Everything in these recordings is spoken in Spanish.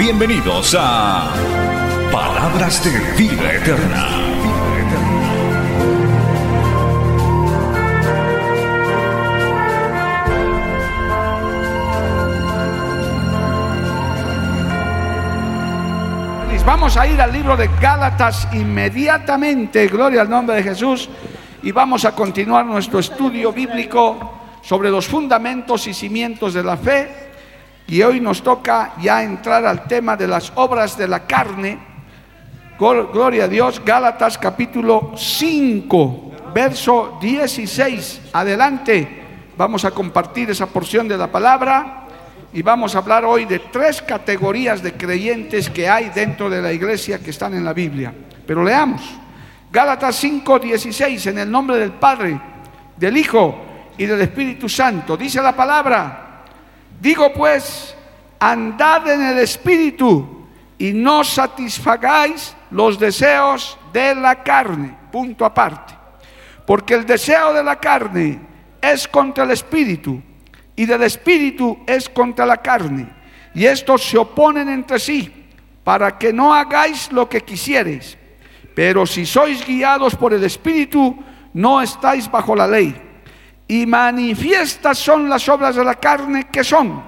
Bienvenidos a Palabras de Vida Eterna. Vamos a ir al libro de Gálatas inmediatamente, gloria al nombre de Jesús, y vamos a continuar nuestro estudio bíblico sobre los fundamentos y cimientos de la fe. Y hoy nos toca ya entrar al tema de las obras de la carne. Gloria a Dios, Gálatas capítulo 5, verso 16. Adelante, vamos a compartir esa porción de la palabra y vamos a hablar hoy de tres categorías de creyentes que hay dentro de la iglesia que están en la Biblia. Pero leamos. Gálatas 5:16, en el nombre del Padre, del Hijo y del Espíritu Santo. Dice la palabra, digo pues, andad en el Espíritu y no satisfagáis los deseos de la carne. Punto aparte. Porque el deseo de la carne es contra el Espíritu y del espíritu es contra la carne. Y estos se oponen entre sí para que no hagáis lo que quisiereis. Pero si sois guiados por el espíritu, no estáis bajo la ley. Y manifiestas son las obras de la carne que son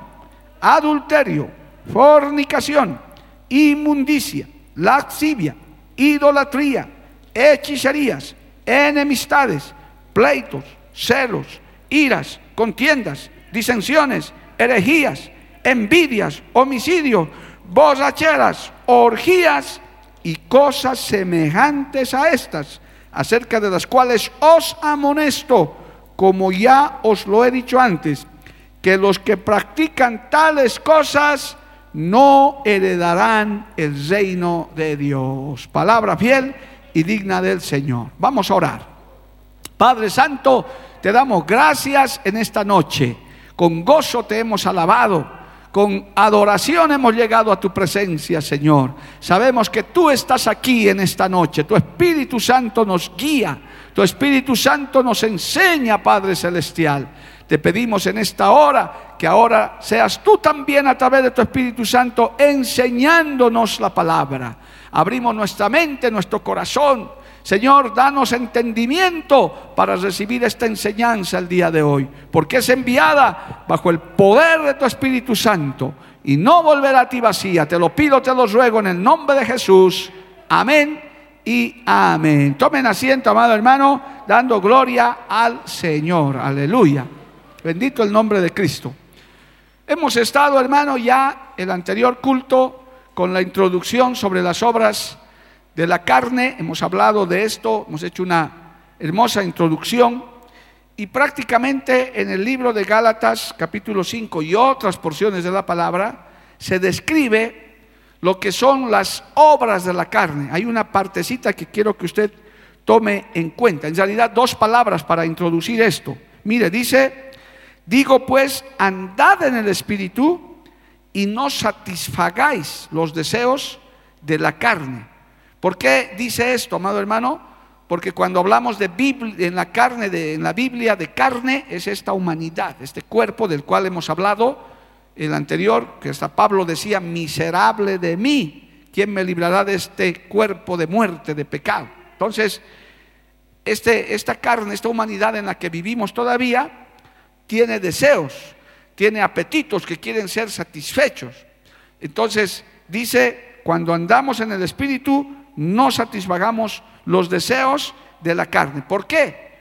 adulterio, fornicación, inmundicia, lascivia, idolatría, hechicerías, enemistades, pleitos, celos, iras, contiendas disensiones, herejías, envidias, homicidios, borracheras, orgías y cosas semejantes a estas, acerca de las cuales os amonesto, como ya os lo he dicho antes, que los que practican tales cosas no heredarán el reino de Dios. Palabra fiel y digna del Señor. Vamos a orar. Padre Santo, te damos gracias en esta noche con gozo te hemos alabado, con adoración hemos llegado a tu presencia, Señor. Sabemos que tú estás aquí en esta noche, tu Espíritu Santo nos guía, tu Espíritu Santo nos enseña, Padre Celestial. Te pedimos en esta hora que ahora seas tú también a través de tu Espíritu Santo enseñándonos la palabra. Abrimos nuestra mente, nuestro corazón Señor, danos entendimiento para recibir esta enseñanza el día de hoy, porque es enviada bajo el poder de tu Espíritu Santo y no volverá a ti vacía. Te lo pido, te lo ruego en el nombre de Jesús. Amén y amén. Tomen asiento, amado hermano, dando gloria al Señor. Aleluya. Bendito el nombre de Cristo. Hemos estado, hermano, ya el anterior culto con la introducción sobre las obras de la carne, hemos hablado de esto, hemos hecho una hermosa introducción y prácticamente en el libro de Gálatas capítulo 5 y otras porciones de la palabra se describe lo que son las obras de la carne. Hay una partecita que quiero que usted tome en cuenta. En realidad dos palabras para introducir esto. Mire, dice, digo pues, andad en el espíritu y no satisfagáis los deseos de la carne ¿Por qué dice esto, amado hermano? Porque cuando hablamos de Biblia, en la carne, de, en la Biblia de carne, es esta humanidad, este cuerpo del cual hemos hablado, el anterior, que hasta Pablo decía, miserable de mí, ¿quién me librará de este cuerpo de muerte, de pecado? Entonces, este, esta carne, esta humanidad en la que vivimos todavía, tiene deseos, tiene apetitos que quieren ser satisfechos. Entonces, dice, cuando andamos en el Espíritu, no satisfagamos los deseos de la carne. ¿Por qué?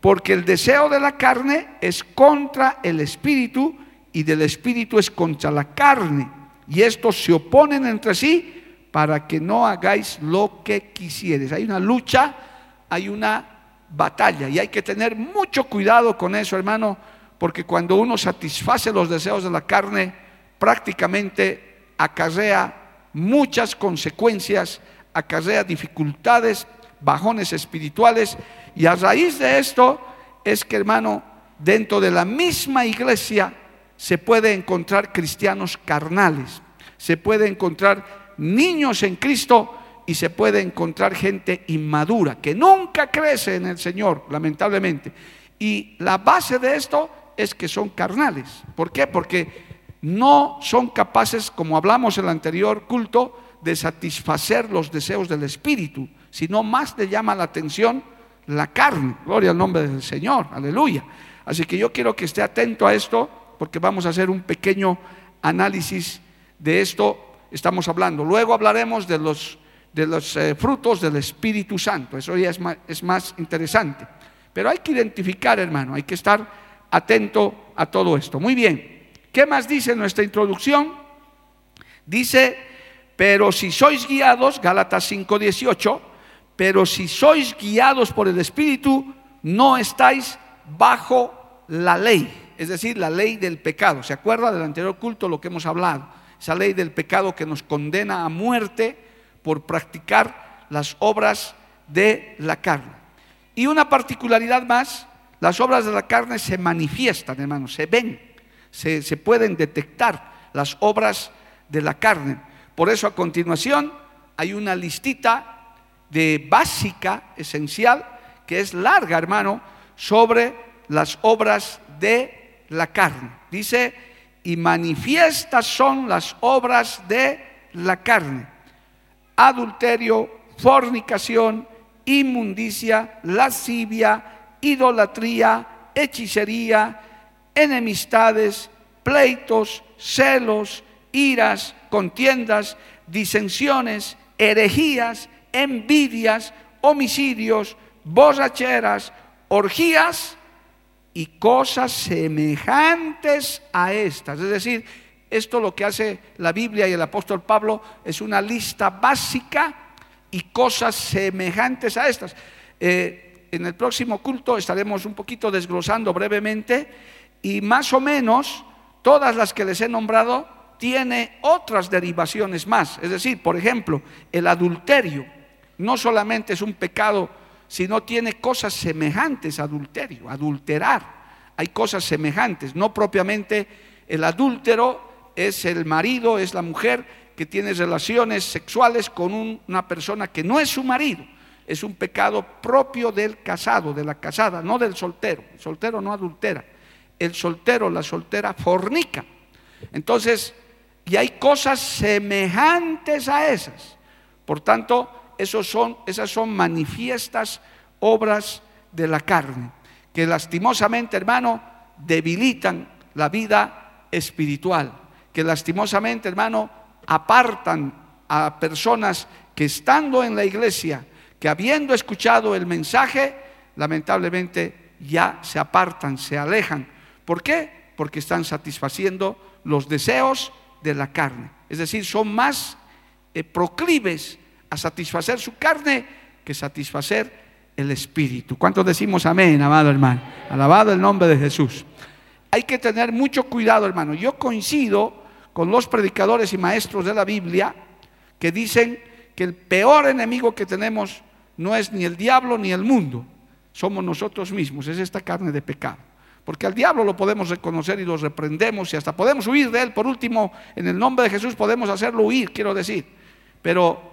Porque el deseo de la carne es contra el espíritu y del espíritu es contra la carne. Y estos se oponen entre sí para que no hagáis lo que quisieres. Hay una lucha, hay una batalla y hay que tener mucho cuidado con eso, hermano, porque cuando uno satisface los deseos de la carne, prácticamente acarrea muchas consecuencias, acarrea dificultades, bajones espirituales. Y a raíz de esto es que, hermano, dentro de la misma iglesia se puede encontrar cristianos carnales, se puede encontrar niños en Cristo y se puede encontrar gente inmadura que nunca crece en el Señor, lamentablemente. Y la base de esto es que son carnales. ¿Por qué? Porque no son capaces, como hablamos en el anterior culto, de satisfacer los deseos del Espíritu, sino más le llama la atención la carne. Gloria al nombre del Señor, aleluya. Así que yo quiero que esté atento a esto, porque vamos a hacer un pequeño análisis de esto. Estamos hablando. Luego hablaremos de los, de los eh, frutos del Espíritu Santo. Eso ya es más, es más interesante. Pero hay que identificar, hermano, hay que estar atento a todo esto. Muy bien. ¿Qué más dice nuestra introducción? Dice, pero si sois guiados, Gálatas 5:18, pero si sois guiados por el Espíritu, no estáis bajo la ley, es decir, la ley del pecado. ¿Se acuerda del anterior culto lo que hemos hablado? Esa ley del pecado que nos condena a muerte por practicar las obras de la carne. Y una particularidad más, las obras de la carne se manifiestan, hermanos, se ven, se, se pueden detectar las obras de la carne. Por eso a continuación hay una listita de básica, esencial, que es larga, hermano, sobre las obras de la carne. Dice, y manifiestas son las obras de la carne. Adulterio, fornicación, inmundicia, lascivia, idolatría, hechicería, enemistades, pleitos, celos, iras, contiendas, disensiones, herejías, envidias, homicidios, borracheras, orgías y cosas semejantes a estas. Es decir, esto lo que hace la Biblia y el apóstol Pablo es una lista básica y cosas semejantes a estas. Eh, en el próximo culto estaremos un poquito desglosando brevemente y más o menos todas las que les he nombrado tiene otras derivaciones más. Es decir, por ejemplo, el adulterio no solamente es un pecado, sino tiene cosas semejantes a adulterio, adulterar. Hay cosas semejantes, no propiamente el adúltero es el marido, es la mujer que tiene relaciones sexuales con una persona que no es su marido. Es un pecado propio del casado, de la casada, no del soltero. El soltero no adultera. El soltero, la soltera, fornica. Entonces, y hay cosas semejantes a esas. Por tanto, son, esas son manifiestas obras de la carne, que lastimosamente, hermano, debilitan la vida espiritual, que lastimosamente, hermano, apartan a personas que estando en la iglesia, que habiendo escuchado el mensaje, lamentablemente ya se apartan, se alejan. ¿Por qué? Porque están satisfaciendo los deseos de la carne. Es decir, son más eh, proclives a satisfacer su carne que satisfacer el espíritu. ¿Cuántos decimos amén, amado hermano? Alabado el nombre de Jesús. Hay que tener mucho cuidado, hermano. Yo coincido con los predicadores y maestros de la Biblia que dicen que el peor enemigo que tenemos no es ni el diablo ni el mundo, somos nosotros mismos, es esta carne de pecado. Porque al diablo lo podemos reconocer y lo reprendemos y hasta podemos huir de él. Por último, en el nombre de Jesús podemos hacerlo huir, quiero decir. Pero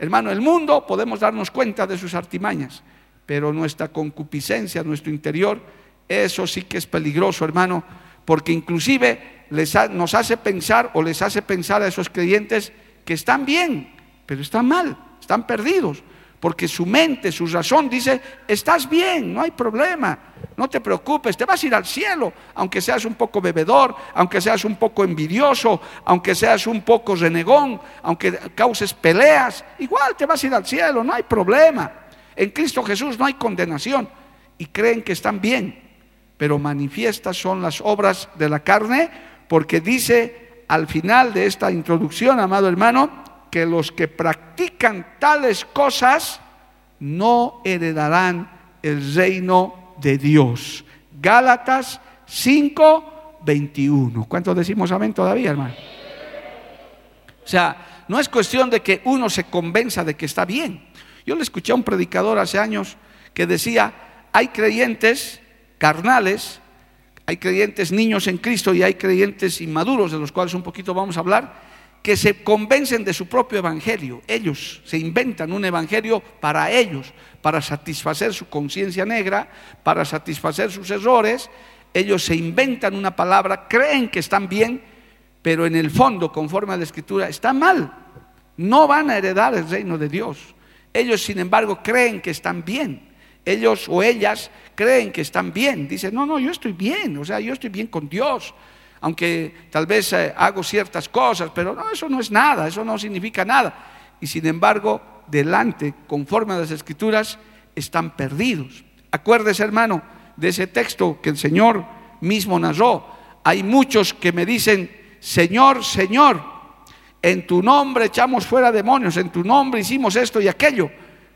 Hermano, el mundo podemos darnos cuenta de sus artimañas, pero nuestra concupiscencia, nuestro interior, eso sí que es peligroso, hermano, porque inclusive les nos hace pensar o les hace pensar a esos creyentes que están bien, pero están mal, están perdidos porque su mente, su razón dice, estás bien, no hay problema, no te preocupes, te vas a ir al cielo, aunque seas un poco bebedor, aunque seas un poco envidioso, aunque seas un poco renegón, aunque causes peleas, igual te vas a ir al cielo, no hay problema. En Cristo Jesús no hay condenación y creen que están bien, pero manifiestas son las obras de la carne, porque dice al final de esta introducción, amado hermano, que los que practican tales cosas no heredarán el reino de Dios. Gálatas 5, 21. ¿Cuántos decimos amén todavía, hermano? sea, no es cuestión de que uno se convenza de que está bien. Yo le escuché a un predicador hace años que decía, hay creyentes carnales, hay creyentes niños en Cristo y hay creyentes inmaduros, de los cuales un poquito vamos a hablar, que se convencen de su propio evangelio. Ellos se inventan un evangelio para ellos, para satisfacer su conciencia negra, para satisfacer sus errores. Ellos se inventan una palabra, creen que están bien, pero en el fondo, conforme a la escritura, están mal. No van a heredar el reino de Dios. Ellos, sin embargo, creen que están bien. Ellos o ellas creen que están bien. Dicen, no, no, yo estoy bien, o sea, yo estoy bien con Dios aunque tal vez eh, hago ciertas cosas, pero no, eso no es nada, eso no significa nada. Y sin embargo, delante, conforme a las escrituras, están perdidos. Acuérdese, hermano, de ese texto que el Señor mismo narró. Hay muchos que me dicen, Señor, Señor, en tu nombre echamos fuera demonios, en tu nombre hicimos esto y aquello.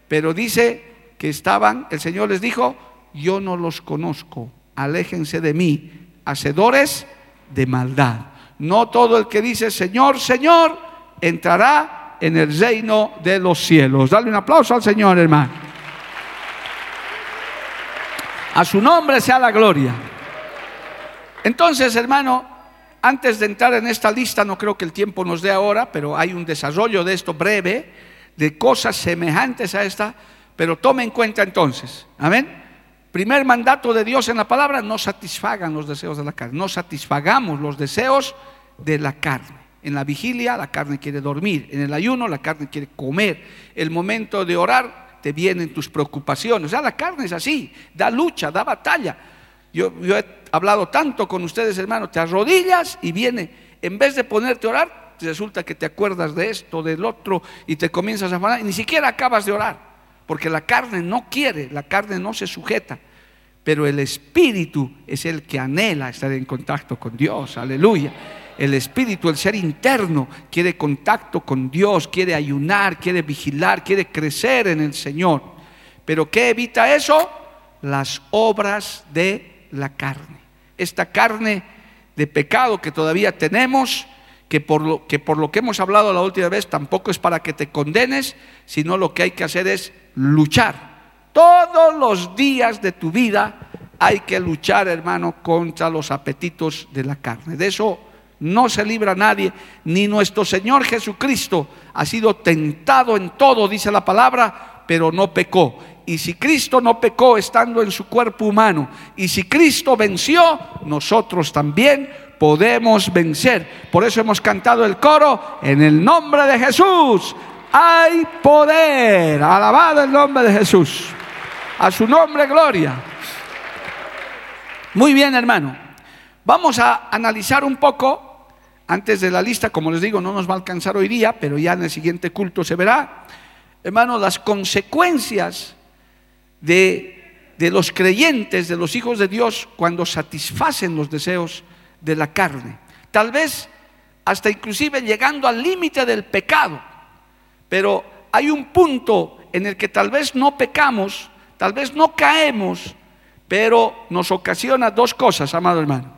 Pero dice que estaban, el Señor les dijo, yo no los conozco, aléjense de mí, hacedores de maldad. No todo el que dice Señor, Señor, entrará en el reino de los cielos. Dale un aplauso al Señor, hermano. A su nombre sea la gloria. Entonces, hermano, antes de entrar en esta lista, no creo que el tiempo nos dé ahora, pero hay un desarrollo de esto breve, de cosas semejantes a esta, pero tome en cuenta entonces, amén. Primer mandato de Dios en la palabra, no satisfagan los deseos de la carne, no satisfagamos los deseos de la carne. En la vigilia la carne quiere dormir, en el ayuno la carne quiere comer, el momento de orar te vienen tus preocupaciones. O sea, la carne es así, da lucha, da batalla. Yo, he hablado tanto con ustedes, hermanos, te arrodillas y viene, en vez de ponerte a orar, resulta que te acuerdas de esto, del otro, y te comienzas a afanar y ni siquiera acabas de orar porque la carne no quiere, la carne no se sujeta, pero el espíritu es el que anhela estar en contacto con Dios, aleluya. El espíritu, el ser interno, quiere contacto con Dios, quiere ayunar, quiere vigilar, quiere crecer en el Señor. Pero ¿qué evita eso? Las obras de la carne. Esta carne de pecado que todavía tenemos, que por, lo, que hemos hablado la última vez tampoco es para que te condenes, sino lo que hay que hacer es luchar. Todos los días de tu vida hay que luchar, hermano, contra los apetitos de la carne. De eso no se libra nadie, ni nuestro Señor Jesucristo ha sido tentado en todo, dice la palabra, pero no pecó. Y si Cristo no pecó estando en su cuerpo humano, y si Cristo venció, nosotros también podemos vencer. Por eso hemos cantado el coro en el nombre de Jesús hay poder. Alabado el nombre de Jesús. A su nombre, gloria. Muy bien, hermano. Vamos a analizar un poco, antes de la lista, como les digo, no nos va a alcanzar hoy día, pero ya en el siguiente culto se verá, hermano, las consecuencias de, de los creyentes, de los hijos de Dios, cuando satisfacen los deseos de la carne. Tal vez hasta inclusive llegando al límite del pecado. Pero hay un punto en el que tal vez no pecamos, tal vez no caemos, pero nos ocasiona dos cosas, amado hermano.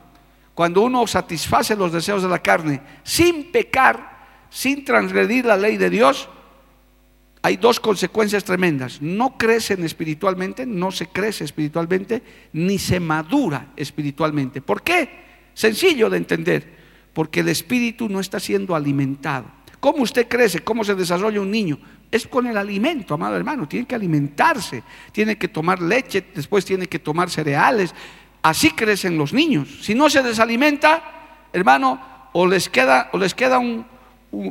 Cuando uno satisface los deseos de la carne sin pecar, sin transgredir la ley de Dios, hay dos consecuencias tremendas. No crecen espiritualmente, no se crece espiritualmente, ni se madura espiritualmente. ¿Por qué? Sencillo de entender, porque el espíritu no está siendo alimentado. ¿Cómo usted crece? ¿Cómo se desarrolla un niño? Es con el alimento, amado hermano. Tiene que alimentarse, tiene que tomar leche, después tiene que tomar cereales. Así crecen los niños. Si no se desalimenta, hermano, o les queda, o les queda un,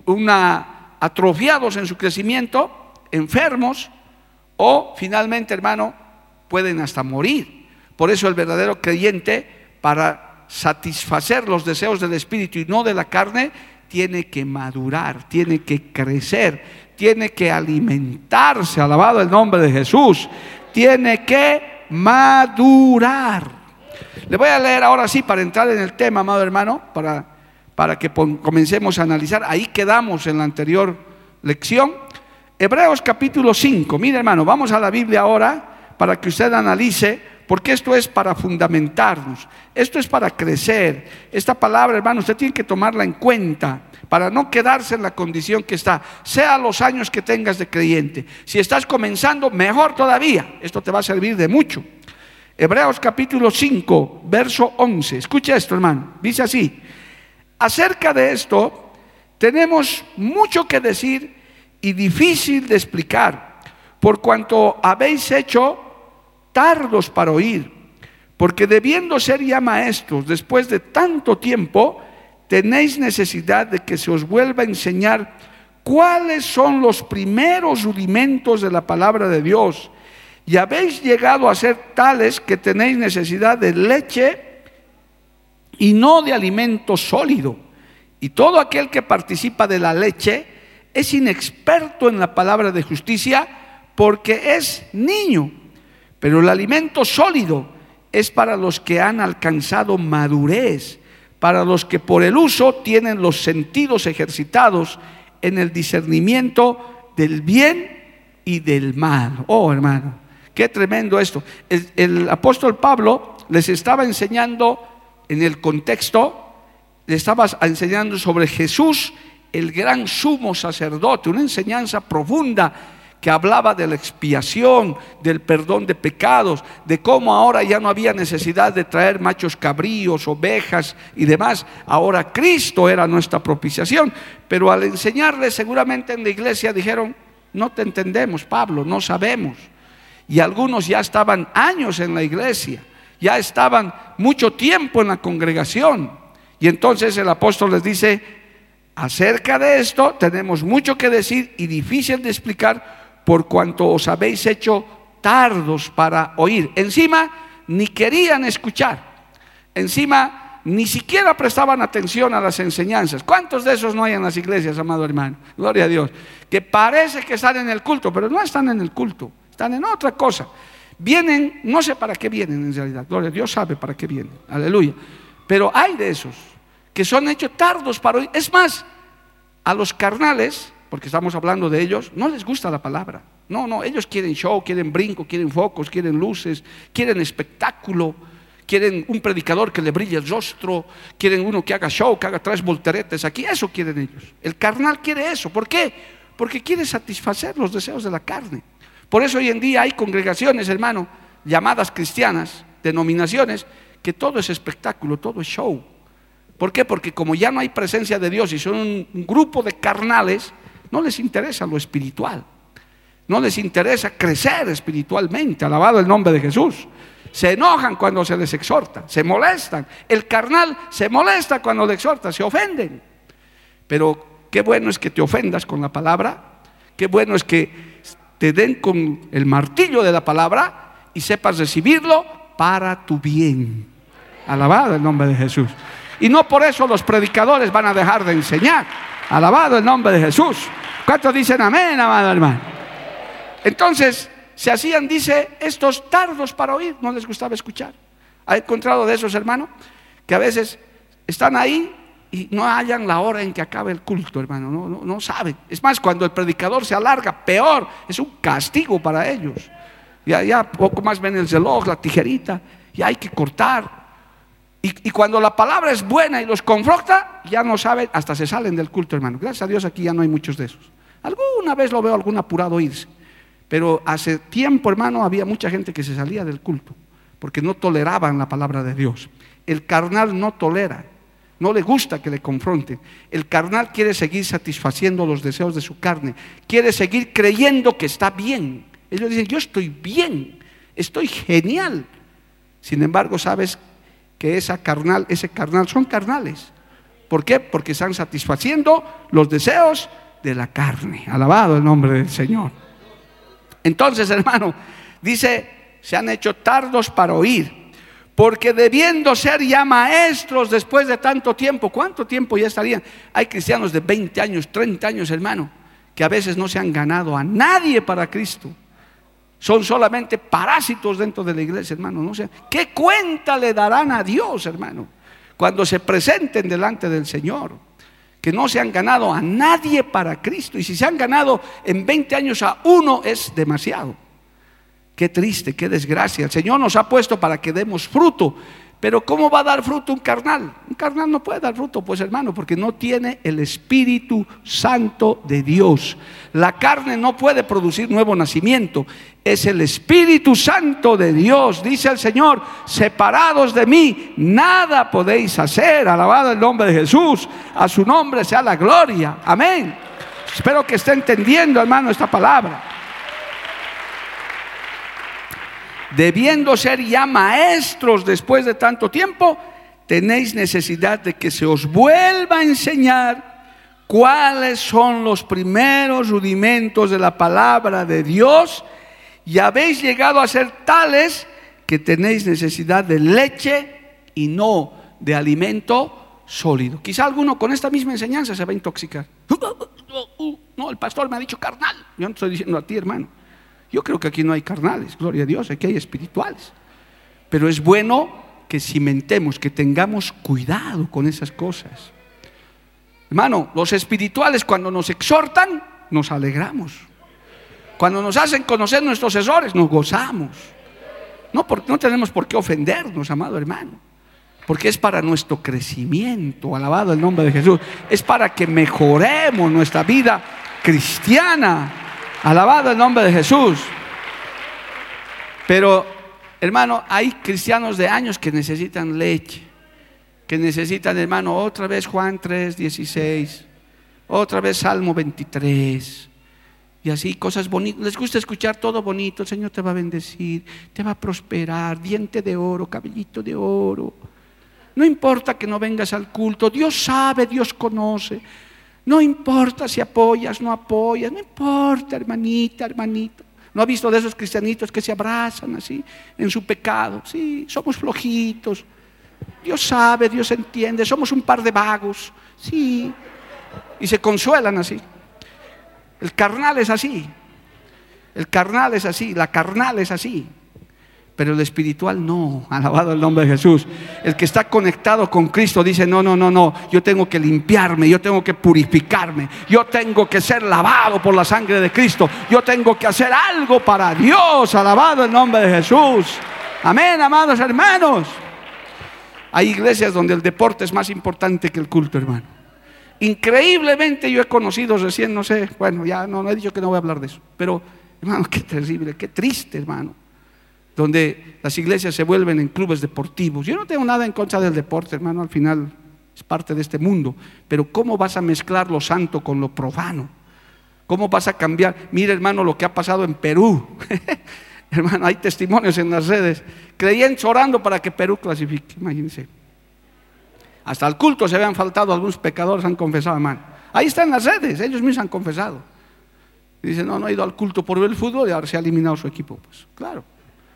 una, atrofiados en su crecimiento, enfermos, o finalmente, hermano, pueden hasta morir. Por eso el verdadero creyente, para satisfacer los deseos del espíritu y no de la carne, tiene que madurar, tiene que crecer, tiene que alimentarse, alabado el nombre de Jesús, tiene que madurar. Le voy a leer ahora sí para entrar en el tema, amado hermano, para, para que comencemos a analizar. Ahí quedamos en la anterior lección. Hebreos capítulo 5. Mire hermano, vamos a la Biblia ahora para que usted analice Porque esto es para fundamentarnos, esto es para crecer. Esta palabra, hermano, usted tiene que tomarla en cuenta para no quedarse en la condición que está, sea los años que tengas de creyente. Si estás comenzando, mejor todavía. Esto te va a servir de mucho. Hebreos capítulo 5, verso 11. Escucha esto, hermano. Dice así, acerca de esto tenemos mucho que decir y difícil de explicar, por cuanto habéis hecho tardos para oír, porque debiendo ser ya maestros después de tanto tiempo, tenéis necesidad de que se os vuelva a enseñar cuáles son los primeros rudimentos de la palabra de Dios. Y habéis llegado a ser tales que tenéis necesidad de leche y no de alimento sólido. Y todo aquel que participa de la leche es inexperto en la palabra de justicia porque es niño. Pero el alimento sólido es para los que han alcanzado madurez para los que por el uso tienen los sentidos ejercitados en el discernimiento del bien y del mal. Oh, hermano, qué tremendo esto. El, apóstol Pablo les estaba enseñando en el contexto, le estaba enseñando sobre Jesús, el gran sumo sacerdote, una enseñanza profunda que hablaba de la expiación, del perdón de pecados, de cómo ahora ya no había necesidad de traer machos cabríos, ovejas y demás. Ahora Cristo era nuestra propiciación. Pero al enseñarle seguramente en la iglesia dijeron, no te entendemos, Pablo, no sabemos. Y algunos ya estaban años en la iglesia, ya estaban mucho tiempo en la congregación. Y entonces el apóstol les dice, acerca de esto tenemos mucho que decir y difícil de explicar por cuanto os habéis hecho tardos para oír. Encima, ni querían escuchar. Encima, ni siquiera prestaban atención a las enseñanzas. ¿Cuántos de esos no hay en las iglesias, amado hermano? Gloria a Dios. Que parece que están en el culto, pero no están en el culto, están en otra cosa. Vienen, no sé para qué vienen en realidad. Gloria a Dios sabe para qué vienen. Aleluya. Pero hay de esos que son hechos tardos para oír. Es más, a los carnales porque estamos hablando de ellos, no les gusta la palabra. No, no, ellos quieren show, quieren brinco, quieren focos, quieren luces, quieren espectáculo, quieren un predicador que le brille el rostro, quieren uno que haga show, que haga tres volteretes aquí, eso quieren ellos. El carnal quiere eso, ¿por qué? Porque quiere satisfacer los deseos de la carne. Por eso hoy en día hay congregaciones, hermano, llamadas cristianas, denominaciones, que todo es espectáculo, todo es show. ¿Por qué? Porque como ya no hay presencia de Dios y son un grupo de carnales, no les interesa lo espiritual. No les interesa crecer espiritualmente, alabado el nombre de Jesús. Se enojan cuando se les exhorta, se molestan. El carnal se molesta cuando le exhorta, se ofenden. Pero qué bueno es que te ofendas con la palabra, qué bueno es que te den con el martillo de la palabra y sepas recibirlo para tu bien. Alabado el nombre de Jesús. Y no por eso los predicadores van a dejar de enseñar. Alabado el nombre de Jesús. ¿Cuántos dicen amén, amado hermano? Entonces, se hacían, dice, estos tardos para oír, no les gustaba escuchar. ¿Ha encontrado de esos hermanos? Que a veces están ahí y no hallan la hora en que acabe el culto, hermano, no, no, no saben. Es más, cuando el predicador se alarga, peor, es un castigo para ellos. Ya, ya poco más ven el reloj, la tijerita, y hay que cortar. Y, cuando la palabra es buena y los confronta, ya no saben, hasta se salen del culto, hermano. Gracias a Dios aquí ya no hay muchos de esos. Alguna vez lo veo algún apurado irse. Pero hace tiempo, hermano, había mucha gente que se salía del culto porque no toleraban la palabra de Dios. El carnal no tolera, no le gusta que le confronten. El carnal quiere seguir satisfaciendo los deseos de su carne, quiere seguir creyendo que está bien. Ellos dicen, yo estoy bien, estoy genial. Sin embargo, sabes que esa carnal, ese carnal son carnales. ¿Por qué? Porque están satisfaciendo los deseos de la carne. Alabado el nombre del Señor. Entonces, hermano, dice, se han hecho tardos para oír, porque debiendo ser ya maestros después de tanto tiempo, ¿cuánto tiempo ya estarían? Hay cristianos de 20 años, 30 años, hermano, que a veces no se han ganado a nadie para Cristo son solamente parásitos dentro de la iglesia, hermano. No sé, ¿qué cuenta le darán a Dios, hermano? Cuando se presenten delante del Señor, que no se han ganado a nadie para Cristo. Y si se han ganado en 20 años a uno es demasiado. Qué triste, qué desgracia. El Señor nos ha puesto para que demos fruto. Pero ¿cómo va a dar fruto un carnal? Un carnal no puede dar fruto, pues hermano, porque no tiene el Espíritu Santo de Dios. La carne no puede producir nuevo nacimiento. Es el Espíritu Santo de Dios. Dice el Señor, separados de mí, nada podéis hacer. Alabado el nombre de Jesús. A su nombre sea la gloria. Amén. Espero que esté entendiendo, hermano, esta palabra. Debiendo ser ya maestros después de tanto tiempo, tenéis necesidad de que se os vuelva a enseñar cuáles son los primeros rudimentos de la palabra de Dios y habéis llegado a ser tales que tenéis necesidad de leche y no de alimento sólido. Quizá alguno con esta misma enseñanza se va a intoxicar. No, el pastor me ha dicho carnal. Yo no estoy diciendo a ti, hermano. Yo creo que aquí no hay carnales, gloria a Dios, aquí hay espirituales. Pero es bueno que cimentemos, que tengamos cuidado con esas cosas. Hermano, los espirituales cuando nos exhortan, nos alegramos. Cuando nos hacen conocer nuestros errores, nos gozamos. No, porque no tenemos por qué ofendernos, amado hermano. Porque es para nuestro crecimiento, alabado el nombre de Jesús. Es para que mejoremos nuestra vida cristiana. Alabado el nombre de Jesús. Pero, hermano, hay cristianos de años que necesitan leche, que necesitan, hermano, otra vez Juan 3, 16, otra vez Salmo 23. Y así, cosas bonitas. Les gusta escuchar todo bonito. El Señor te va a bendecir, te va a prosperar. Diente de oro, cabellito de oro. No importa que no vengas al culto. Dios sabe, Dios conoce. No importa si apoyas, no apoyas, no importa, hermanita, hermanito. ¿No ha visto de esos cristianitos que se abrazan así en su pecado? Sí, somos flojitos. Dios sabe, Dios entiende, somos un par de vagos. Sí. Y se consuelan así. El carnal es así. El carnal es así, la carnal es así pero el espiritual no, alabado el nombre de Jesús. El que está conectado con Cristo dice, no, no, no, no, yo tengo que limpiarme, yo tengo que purificarme, yo tengo que ser lavado por la sangre de Cristo, yo tengo que hacer algo para Dios, alabado el nombre de Jesús. Amén, amados hermanos. Hay iglesias donde el deporte es más importante que el culto, hermano. Increíblemente yo he conocido recién, no sé, bueno, ya no, he dicho que no voy a hablar de eso, pero hermano, qué terrible, qué triste, hermano donde las iglesias se vuelven en clubes deportivos. Yo no tengo nada en contra del deporte, hermano, al final es parte de este mundo, pero ¿cómo vas a mezclar lo santo con lo profano? ¿Cómo vas a cambiar? Mira, hermano, lo que ha pasado en Perú. hermano, hay testimonios en las redes. Creían orando para que Perú clasifique, imagínense. Hasta el culto se habían faltado, algunos pecadores han confesado, hermano. Ahí están las redes, ellos mismos han confesado. Dicen, no, no ha ido al culto por ver el fútbol y ahora se ha eliminado su equipo. Pues claro.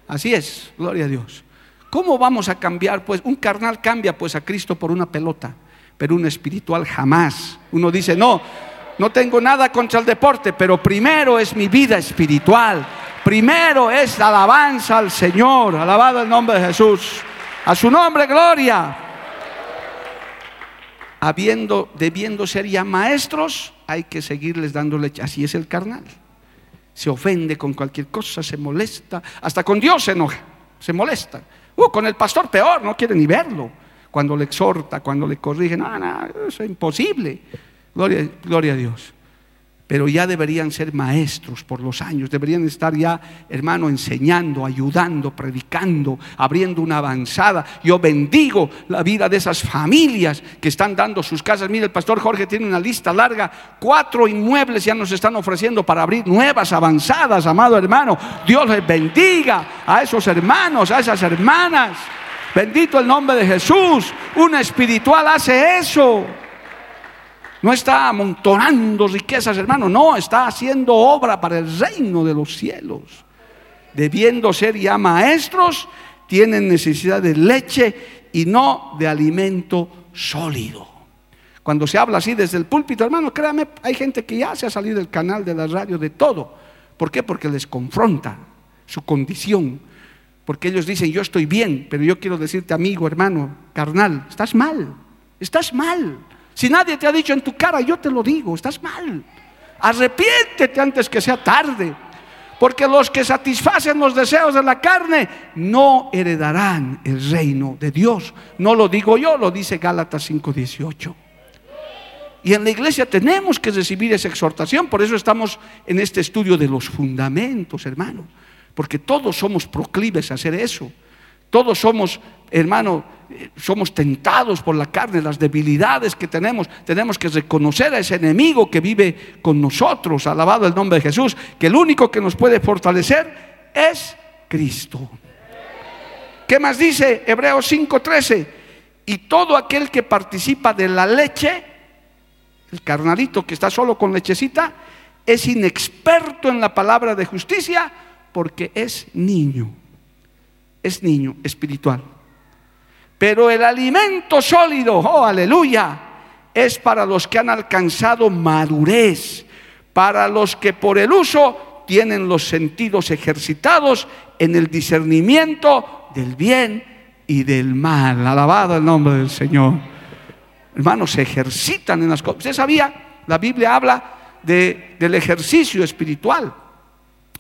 Así es, gloria a Dios. ¿Cómo vamos a cambiar? Pues un carnal cambia pues a Cristo por una pelota, pero un espiritual jamás. Uno dice, no, no tengo nada contra el deporte, pero primero es mi vida espiritual. Primero es la alabanza al Señor. Alabado el nombre de Jesús. A su nombre, gloria. Habiendo, debiendo ser ya maestros, hay que seguirles dándole. Así es el carnal se ofende con cualquier cosa, se molesta, hasta con Dios se enoja, se molesta. Uh, con el pastor peor, no quiere ni verlo. Cuando le exhorta, cuando le corrige, no, no, eso es imposible. Gloria, gloria a Dios pero ya deberían ser maestros por los años, deberían estar ya, hermano, enseñando, ayudando, predicando, abriendo una avanzada. Yo bendigo la vida de esas familias que están dando sus casas. Mire, el pastor Jorge tiene una lista larga, cuatro inmuebles ya nos están ofreciendo para abrir nuevas avanzadas, amado hermano. Dios les bendiga a esos hermanos, a esas hermanas. Bendito el nombre de Jesús. Un espiritual hace eso. No está amontonando riquezas, hermano. No, está haciendo obra para el reino de los cielos. Debiendo ser ya maestros, tienen necesidad de leche y no de alimento sólido. Cuando se habla así desde el púlpito, hermano, créame, hay gente que ya se ha salido del canal de la radio de todo. ¿Por qué? Porque les confronta su condición. Porque ellos dicen, yo estoy bien, pero yo quiero decirte, amigo, hermano, carnal, estás mal, estás mal. Si nadie te ha dicho en tu cara, yo te lo digo, estás mal. Arrepiéntete antes que sea tarde. porque los que satisfacen los deseos de la carne no heredarán el reino de Dios. No lo digo yo, lo dice Gálatas 5:18. Y en la iglesia tenemos que recibir esa exhortación, por eso estamos en este estudio de los fundamentos, hermano, porque todos somos proclives a hacer eso. Todos somos, hermano, somos tentados por la carne, las debilidades que tenemos. Tenemos que reconocer a ese enemigo que vive con nosotros, alabado el nombre de Jesús, que el único que nos puede fortalecer es Cristo. ¿Qué más dice Hebreos 5:13? Y todo aquel que participa de la leche, el carnalito que está solo con lechecita, es inexperto en la palabra de justicia porque es niño es niño espiritual. Pero el alimento sólido, oh aleluya, es para los que han alcanzado madurez, para los que por el uso tienen los sentidos ejercitados en el discernimiento del bien y del mal. Alabado el nombre del Señor. Hermanos, se ejercitan en las cosas. Usted sabía, la Biblia habla de, del ejercicio espiritual.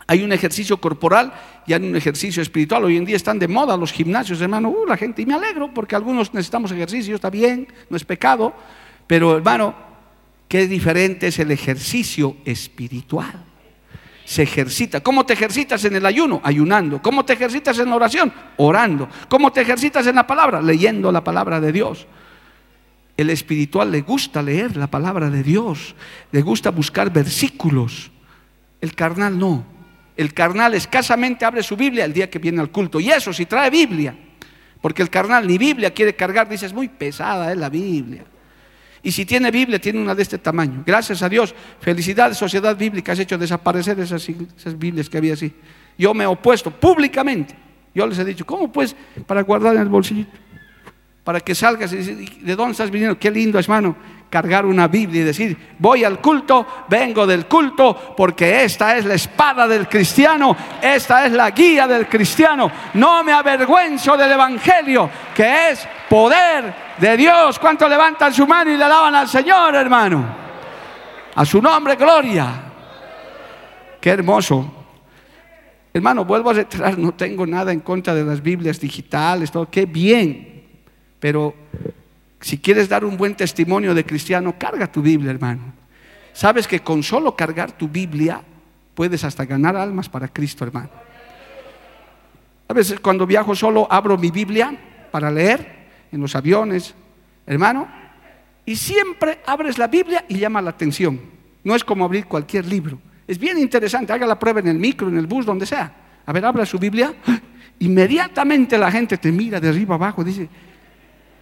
Hay un ejercicio corporal y hay un ejercicio espiritual. Hoy en día están de moda los gimnasios, hermano. Uh, la gente, y me alegro porque algunos necesitamos ejercicio, está bien, no es pecado. Pero hermano, qué diferente es el ejercicio espiritual. Se ejercita. ¿Cómo te ejercitas en el ayuno? Ayunando. ¿Cómo te ejercitas en la oración? Orando. ¿Cómo te ejercitas en la palabra? Leyendo la palabra de Dios. El espiritual le gusta leer la palabra de Dios, le gusta buscar versículos. El carnal no el carnal escasamente abre su Biblia el día que viene al culto. Y eso si trae Biblia. Porque el carnal ni Biblia quiere cargar, dice, es muy pesada es la Biblia. Y si tiene Biblia, tiene una de este tamaño. Gracias a Dios, felicidades, Sociedad Bíblica, has hecho desaparecer esas, esas Biblias que había así. Yo me he opuesto públicamente. Yo les he dicho, ¿cómo pues para guardar en el bolsillito? Para que salgas y ¿de dónde estás viniendo? Qué lindo, hermano cargar una Biblia y decir, voy al culto, vengo del culto, porque esta es la espada del cristiano, esta es la guía del cristiano. No me avergüenzo del Evangelio, que es poder de Dios. ¿Cuánto levantan su mano y le alaban al Señor, hermano? A su nombre, gloria. Qué hermoso. Hermano, vuelvo a reiterar, no tengo nada en contra de las Biblias digitales, todo, qué bien, pero si quieres dar un buen testimonio de cristiano, carga tu Biblia, hermano. Sabes que con solo cargar tu Biblia puedes hasta ganar almas para Cristo, hermano. A veces cuando viajo solo abro mi Biblia para leer en los aviones, hermano, y siempre abres la Biblia y llama la atención. No es como abrir cualquier libro. Es bien interesante, haga la prueba en el micro, en el bus, donde sea. A ver, abra su Biblia. Inmediatamente la gente te mira de arriba abajo, dice,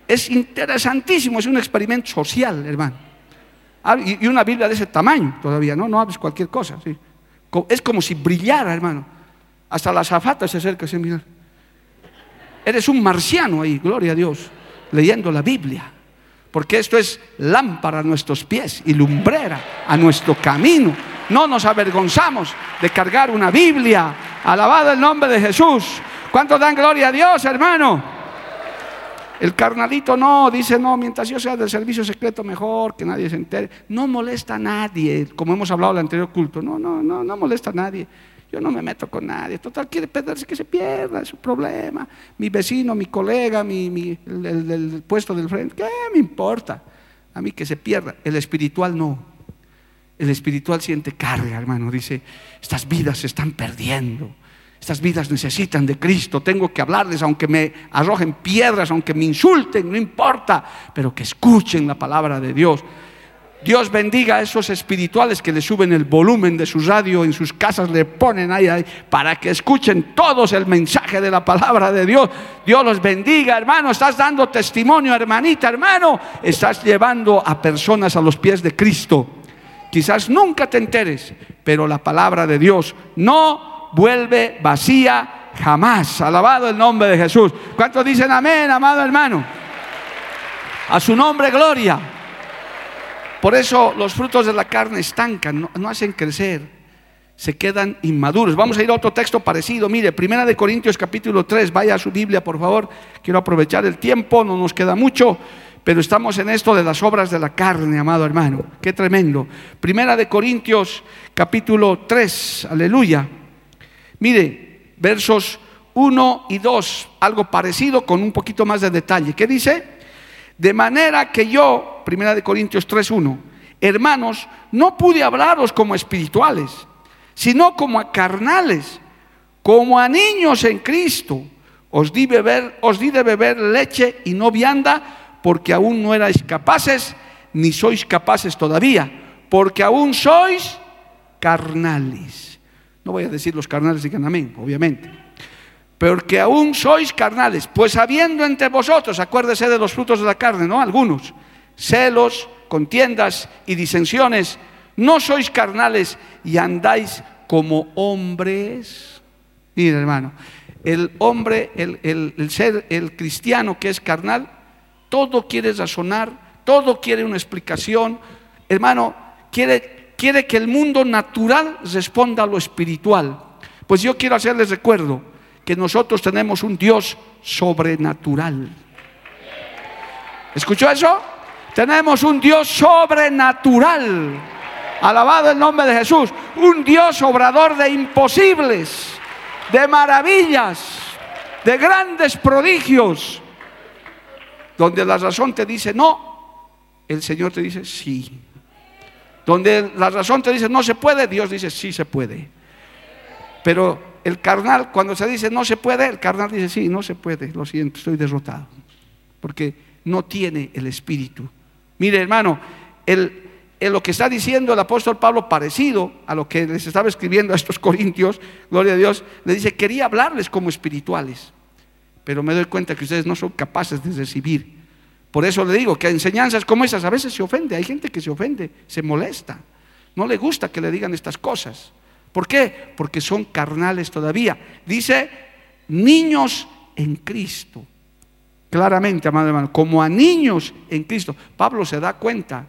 es interesantísimo, es un experimento social, hermano. Ah, y una Biblia de ese tamaño todavía, ¿no? No hables cualquier cosa. Es como si brillara, hermano. Hasta la zafata se acerca a mirar. Eres un marciano ahí, gloria a Dios, leyendo la Biblia. Porque esto es lámpara a nuestros pies y lumbrera a nuestro camino. No nos avergonzamos de cargar una Biblia. Alabado el nombre de Jesús. ¿Cuántos dan gloria a Dios, hermano? El carnalito no, dice no, mientras yo sea del servicio secreto mejor, que nadie se entere. No molesta a nadie, como hemos hablado en el anterior culto. No, no, no, no molesta a nadie. Yo no me meto con nadie. Total, quiere perderse que se pierda, es su problema. Mi vecino, mi colega, mi, el, puesto del frente, ¿qué me importa? A mí que se pierda. El espiritual no. El espiritual siente carga, hermano. Dice, estas vidas se están perdiendo. Estas vidas necesitan de Cristo. Tengo que hablarles, aunque me arrojen piedras, aunque me insulten, no importa, pero que escuchen la palabra de Dios. Dios bendiga a esos espirituales que le suben el volumen de su radio en sus casas, le ponen ahí, ahí, para que escuchen todos el mensaje de la palabra de Dios. Dios los bendiga, hermano. Estás dando testimonio, hermanita, hermano. Estás llevando a personas a los pies de Cristo. Quizás nunca te enteres, pero la palabra de Dios no vuelve vacía jamás. Alabado el nombre de Jesús. ¿Cuántos dicen amén, amado hermano? A su nombre, gloria. Por eso los frutos de la carne estancan, no, hacen crecer, se quedan inmaduros. Vamos a ir a otro texto parecido. Mire, Primera de Corintios capítulo 3, vaya a su Biblia, por favor. Quiero aprovechar el tiempo, no nos queda mucho, pero estamos en esto de las obras de la carne, amado hermano. Qué tremendo. Primera de Corintios capítulo 3, aleluya. Mire, versos 1 y 2, algo parecido con un poquito más de detalle. ¿Qué dice? De manera que yo, primera de Corintios 3:1, hermanos, no pude hablaros como espirituales, sino como a carnales, como a niños en Cristo. Os di, os di de beber leche y no vianda, porque aún no erais capaces, ni sois capaces todavía, porque aún sois carnales. No voy a decir los carnales digan amén, obviamente. Porque aún sois carnales, pues habiendo entre vosotros, acuérdese de los frutos de la carne, ¿no? Algunos, celos, contiendas y disensiones, no sois carnales y andáis como hombres. Mira, hermano, el hombre, el, el, ser, el cristiano que es carnal, todo quiere razonar, todo quiere una explicación. Hermano, quiere, quiere que el mundo natural responda a lo espiritual. Pues yo quiero hacerles recuerdo que nosotros tenemos un Dios sobrenatural. ¿Escuchó eso? Tenemos un Dios sobrenatural. Alabado el nombre de Jesús. Un Dios obrador de imposibles, de maravillas, de grandes prodigios. Donde la razón te dice no, el Señor te dice sí. Donde la razón te dice no se puede, Dios dice sí se puede. Pero el carnal, cuando se dice no se puede, el carnal dice sí, no se puede, lo siento, estoy derrotado. Porque no tiene el espíritu Mire, hermano, lo que está diciendo el apóstol Pablo, parecido a lo que les estaba escribiendo a estos corintios, gloria a Dios, le dice, quería hablarles como espirituales, pero me doy cuenta que ustedes no son capaces de recibir. Por eso le digo que enseñanzas como esas a veces se ofende, hay gente que se ofende, se molesta, no le gusta que le digan estas cosas. ¿Por qué? Porque son carnales todavía. Dice, niños en Cristo claramente, amado hermano, como a niños en Cristo. Pablo se da cuenta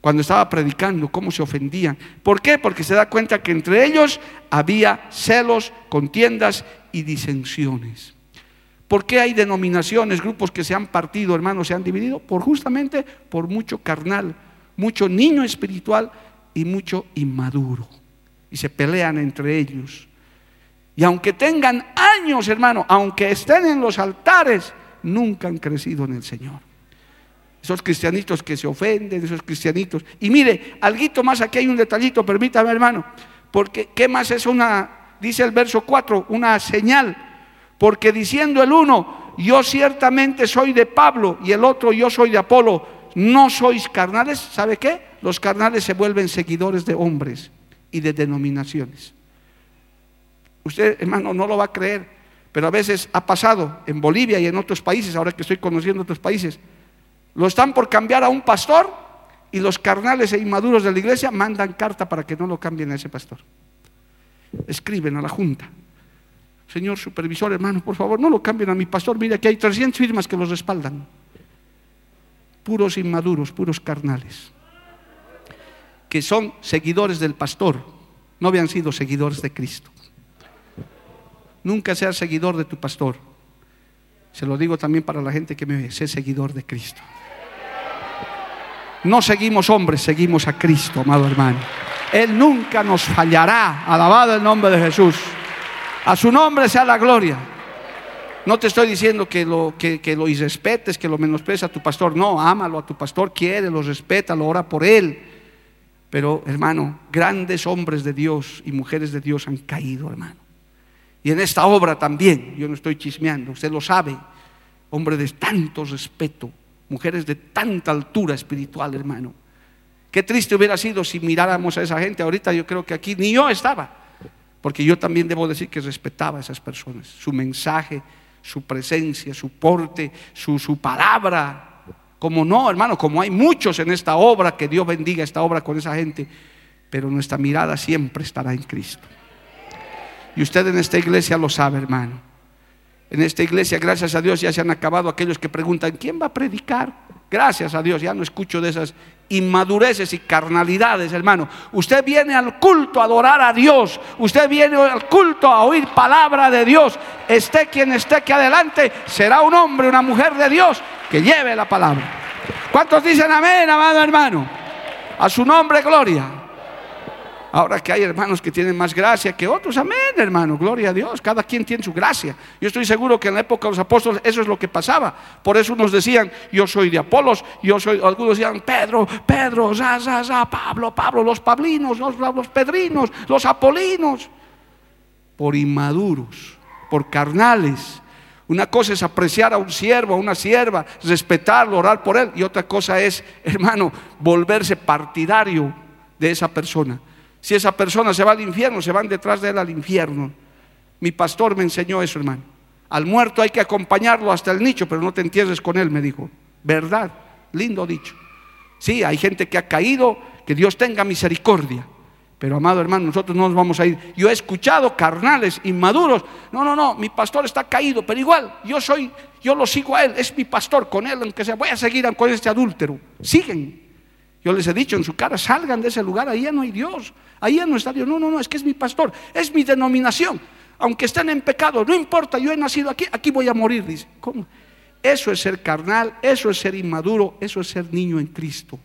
cuando estaba predicando cómo se ofendían. ¿Por qué? Porque se da cuenta que entre ellos había celos, contiendas y disensiones. ¿Por qué hay denominaciones, grupos que se han partido, hermanos, se han dividido? Por justamente por mucho carnal, mucho niño espiritual y mucho inmaduro. Y se pelean entre ellos. Y aunque tengan años, hermano, aunque estén en los altares, nunca han crecido en el Señor. Esos cristianitos que se ofenden, esos cristianitos. Y mire, algo más, aquí hay un detallito, permítame hermano, porque ¿qué más es una, dice el verso 4, una señal? Porque diciendo el uno, yo ciertamente soy de Pablo y el otro, yo soy de Apolo, no sois carnales, ¿sabe qué? Los carnales se vuelven seguidores de hombres y de denominaciones. Usted, hermano, no lo va a creer pero a veces ha pasado en Bolivia y en otros países, ahora que estoy conociendo otros países, lo están por cambiar a un pastor y los carnales e inmaduros de la iglesia mandan carta para que no lo cambien a ese pastor. Escriben a la junta. Señor supervisor, hermano, por favor, no lo cambien a mi pastor. Mira que hay 300 firmas que los respaldan. Puros inmaduros, puros carnales. Que son seguidores del pastor. No habían sido seguidores de Cristo. Nunca seas seguidor de tu pastor. Se lo digo también para la gente que me ve, sé seguidor de Cristo. No seguimos hombres, seguimos a Cristo, amado hermano. Él nunca nos fallará. Alabado el nombre de Jesús. A su nombre sea la gloria. No te estoy diciendo que lo, que, lo irrespetes, que lo menosprecies a tu pastor. No, ámalo a tu pastor, quiere, lo respeta, lo ora por él. Pero, hermano, grandes hombres de Dios y mujeres de Dios han caído, hermano. Y en esta obra también, yo no estoy chismeando, usted lo sabe, hombre de tanto respeto, mujeres de tanta altura espiritual, hermano. Qué triste hubiera sido si miráramos a esa gente. Ahorita yo creo que aquí ni yo estaba, porque yo también debo decir que respetaba a esas personas, su mensaje, su presencia, su porte, su, su palabra. Como no, hermano, como hay muchos en esta obra, que Dios bendiga esta obra con esa gente, pero nuestra mirada siempre estará en Cristo. Y usted en esta iglesia lo sabe, hermano. En esta iglesia, gracias a Dios, ya se han acabado aquellos que preguntan, ¿quién va a predicar? Gracias a Dios, ya no escucho de esas inmadureces y carnalidades, hermano. Usted viene al culto a adorar a Dios. Usted viene al culto a oír palabra de Dios. Esté quien esté que adelante, será un hombre, una mujer de Dios que lleve la palabra. ¿Cuántos dicen amén, amado hermano? A su nombre, gloria. Ahora que hay hermanos que tienen más gracia que otros, amén, hermano, gloria a Dios. Cada quien tiene su gracia. Yo estoy seguro que en la época de los apóstoles eso es lo que pasaba. Por eso unos decían, yo soy de Apolos, yo soy, algunos decían, Pedro, Pedro, za, za, za, Pablo, Pablo, los pablinos, los, los pedrinos, los apolinos. Por inmaduros, por carnales. Una cosa es apreciar a un siervo, a una sierva, respetarlo, orar por él. Y otra cosa es, hermano, volverse partidario de esa persona. Si esa persona se va al infierno, se van detrás de él al infierno. Mi pastor me enseñó eso, hermano. Al muerto hay que acompañarlo hasta el nicho, pero no te entierres con él, me dijo. ¿Verdad? Lindo dicho. Sí, hay gente que ha caído, que Dios tenga misericordia. Pero amado hermano, nosotros no nos vamos a ir. Yo he escuchado carnales inmaduros. No, no, no, mi pastor está caído, pero igual yo soy, yo lo sigo a él, es mi pastor, con él, aunque sea, voy a seguir con este adúltero. Siguen. Yo les he dicho en su cara, salgan de ese lugar, ahí ya no hay Dios, ahí ya no está Dios. No, no, no, es que es mi pastor, es mi denominación. Aunque estén en pecado, no importa, yo he nacido aquí, aquí voy a morir, dice. ¿Cómo? Eso es ser carnal, eso es ser inmaduro, eso es ser niño en Cristo.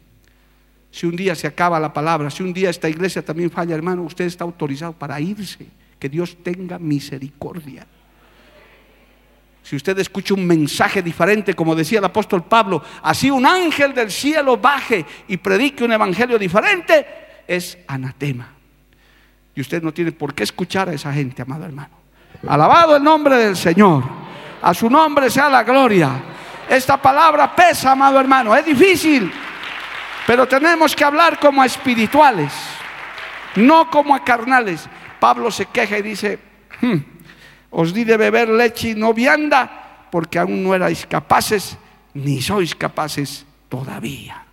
Si un día se acaba la palabra, si un día esta iglesia también falla, hermano, usted está autorizado para irse. Que Dios tenga misericordia. Si usted escucha un mensaje diferente, como decía el apóstol Pablo, así un ángel del cielo baje y predique un evangelio diferente, es anatema. Y usted no tiene por qué escuchar a esa gente, amado hermano. Alabado el nombre del Señor. A su nombre sea la gloria. Esta palabra pesa, amado hermano. Es difícil, pero tenemos que hablar como a espirituales, no como a carnales. Pablo se queja y dice, hmm, os di de beber leche y no vianda, porque aún no erais capaces, ni sois capaces todavía.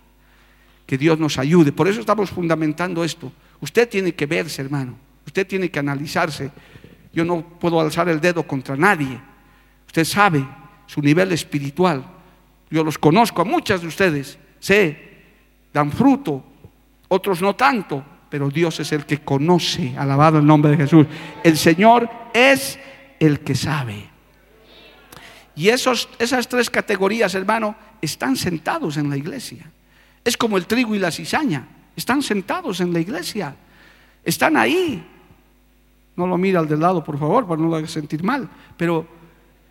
Que Dios nos ayude. Por eso estamos fundamentando esto. Usted tiene que verse, hermano. Usted tiene que analizarse. Yo no puedo alzar el dedo contra nadie. Usted sabe su nivel espiritual. Yo los conozco a muchas de ustedes. Sé, dan fruto, otros no tanto, pero Dios es el que conoce. Alabado el nombre de Jesús. El Señor es el que sabe. Y esos, esas tres categorías, hermano, están sentados en la iglesia. Es como el trigo y la cizaña. Están sentados en la iglesia. Están ahí. No lo mira al del lado, por favor, para no lo haga sentir mal. Pero,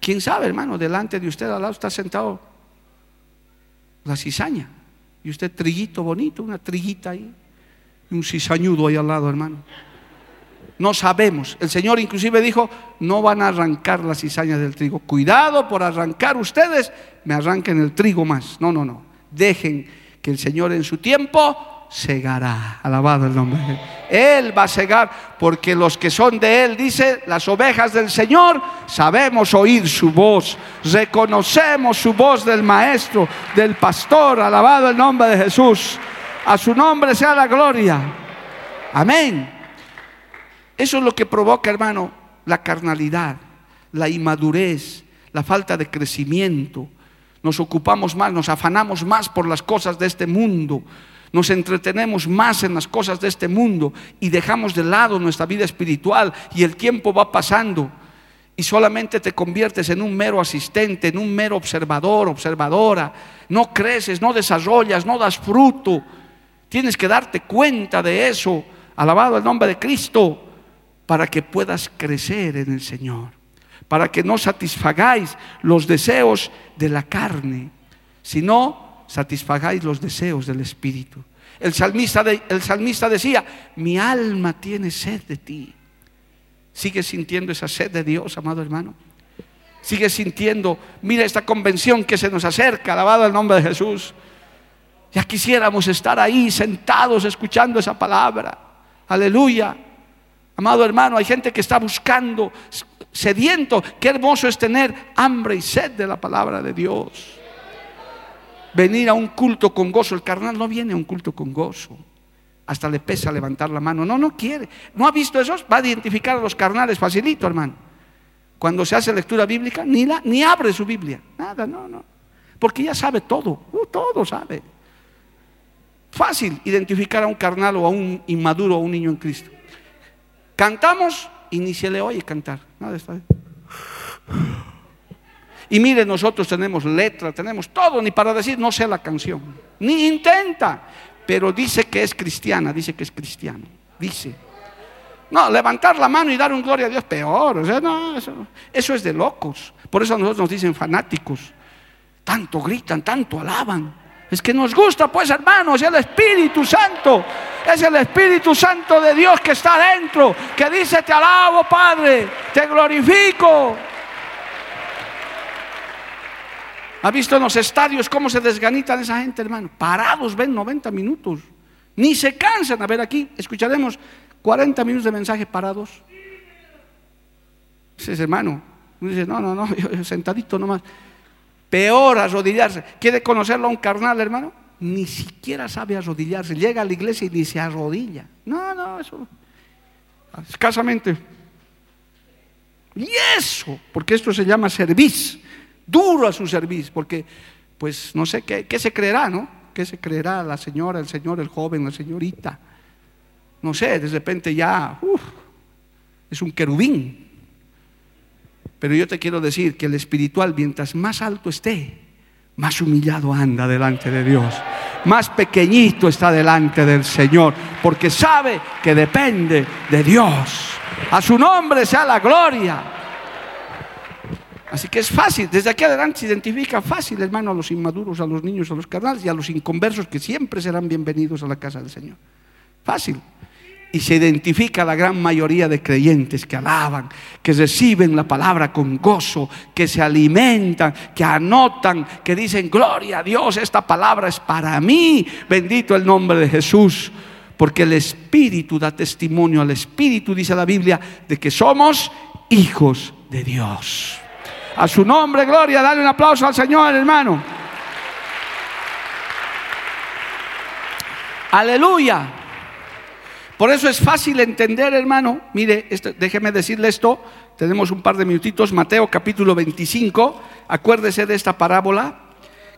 quién sabe, hermano, delante de usted al lado está sentado la cizaña. Y usted triguito bonito, una triguita ahí. Y un cizañudo ahí al lado, hermano. No sabemos. El Señor inclusive dijo, no van a arrancar las cizañas del trigo. Cuidado por arrancar ustedes, me arranquen el trigo más. No, no, no. Dejen que el Señor en su tiempo segará. Alabado el nombre. Él va a segar porque los que son de Él, dice, las ovejas del Señor, sabemos oír su voz. Reconocemos su voz del Maestro, del Pastor. Alabado el nombre de Jesús. A su nombre sea la gloria. Amén. Eso es lo que provoca, hermano, la carnalidad, la inmadurez, la falta de crecimiento. Nos ocupamos más, nos afanamos más por las cosas de este mundo, nos entretenemos más en las cosas de este mundo y dejamos de lado nuestra vida espiritual y el tiempo va pasando y solamente te conviertes en un mero asistente, en un mero observador, observadora. No creces, no desarrollas, no das fruto. Tienes que darte cuenta de eso. Alabado el nombre de Cristo para que puedas crecer en el Señor, para que no satisfagáis los deseos de la carne, sino satisfagáis los deseos del Espíritu. El salmista, el salmista decía, mi alma tiene sed de ti. ¿Sigues sintiendo esa sed de Dios, amado hermano? ¿Sigues sintiendo, mira esta convención que se nos acerca, alabado el nombre de Jesús? Ya quisiéramos estar ahí sentados escuchando esa palabra. Aleluya. Amado hermano, hay gente que está buscando, sediento. Qué hermoso es tener hambre y sed de la palabra de Dios. Venir a un culto con gozo. El carnal no viene a un culto con gozo. Hasta le pesa levantar la mano. No, no quiere. ¿No ha visto eso? Va a identificar a los carnales facilito, hermano. Cuando se hace lectura bíblica, ni, la, ni abre su Biblia. Nada, no, no. Porque ya sabe todo. Uh, todo sabe. Fácil identificar a un carnal o a un inmaduro o a un niño en Cristo. Cantamos y ni se le oye cantar. Nada está Y mire, nosotros tenemos letra, tenemos todo, ni para decir no sé la canción, ni intenta, pero dice que es cristiana, dice que es cristiano. dice. No, levantar la mano y dar un gloria a Dios, peor. O sea, no, eso, eso es de locos. Por eso a nosotros nos dicen fanáticos. Tanto gritan, tanto alaban. Es que nos gusta, pues, hermanos, el Espíritu Santo. Es el Espíritu Santo de Dios que está dentro, que dice, te alabo, Padre, te glorifico. ¿Ha visto en los estadios cómo se desganitan esa gente, hermano? Parados ven 90 minutos. Ni se cansan. A ver, aquí escucharemos 40 minutos de mensaje parados. Dice, hermano, dice, no, no, no, sentadito nomás. Peor arrodillarse. ¿Quiere conocerlo a un carnal, hermano? Ni siquiera sabe arrodillarse. Llega a la iglesia y ni se arrodilla. No, no, eso. Escasamente. Y eso, porque esto se llama servicio. Duro a su servicio, porque, pues, no sé qué, qué se creerá, ¿no? ¿Qué se creerá la señora, el señor, el joven, la señorita? no sé, de repente ya es un querubín. Pero yo te quiero decir que el espiritual, mientras más alto esté, más humillado anda delante de Dios. Más pequeñito está delante del Señor, porque sabe que depende de Dios. A su nombre sea la gloria. Así que es fácil, desde aquí adelante se identifica fácil, hermano, a los inmaduros, a los niños, a los carnales y a los inconversos que siempre serán bienvenidos a la casa del Señor. Fácil y se identifica la gran mayoría de creyentes que alaban, que reciben la palabra con gozo, que se alimentan, que anotan, que dicen, gloria a Dios, esta palabra es para mí, bendito el nombre de Jesús, porque el Espíritu da testimonio al Espíritu, dice la Biblia, de que somos hijos de Dios. A su nombre, gloria, dale un aplauso al Señor, hermano. Aleluya. Por eso es fácil entender, hermano. Mire, este, déjeme decirle esto. Tenemos un par de minutitos. Mateo capítulo 25. Acuérdese de esta parábola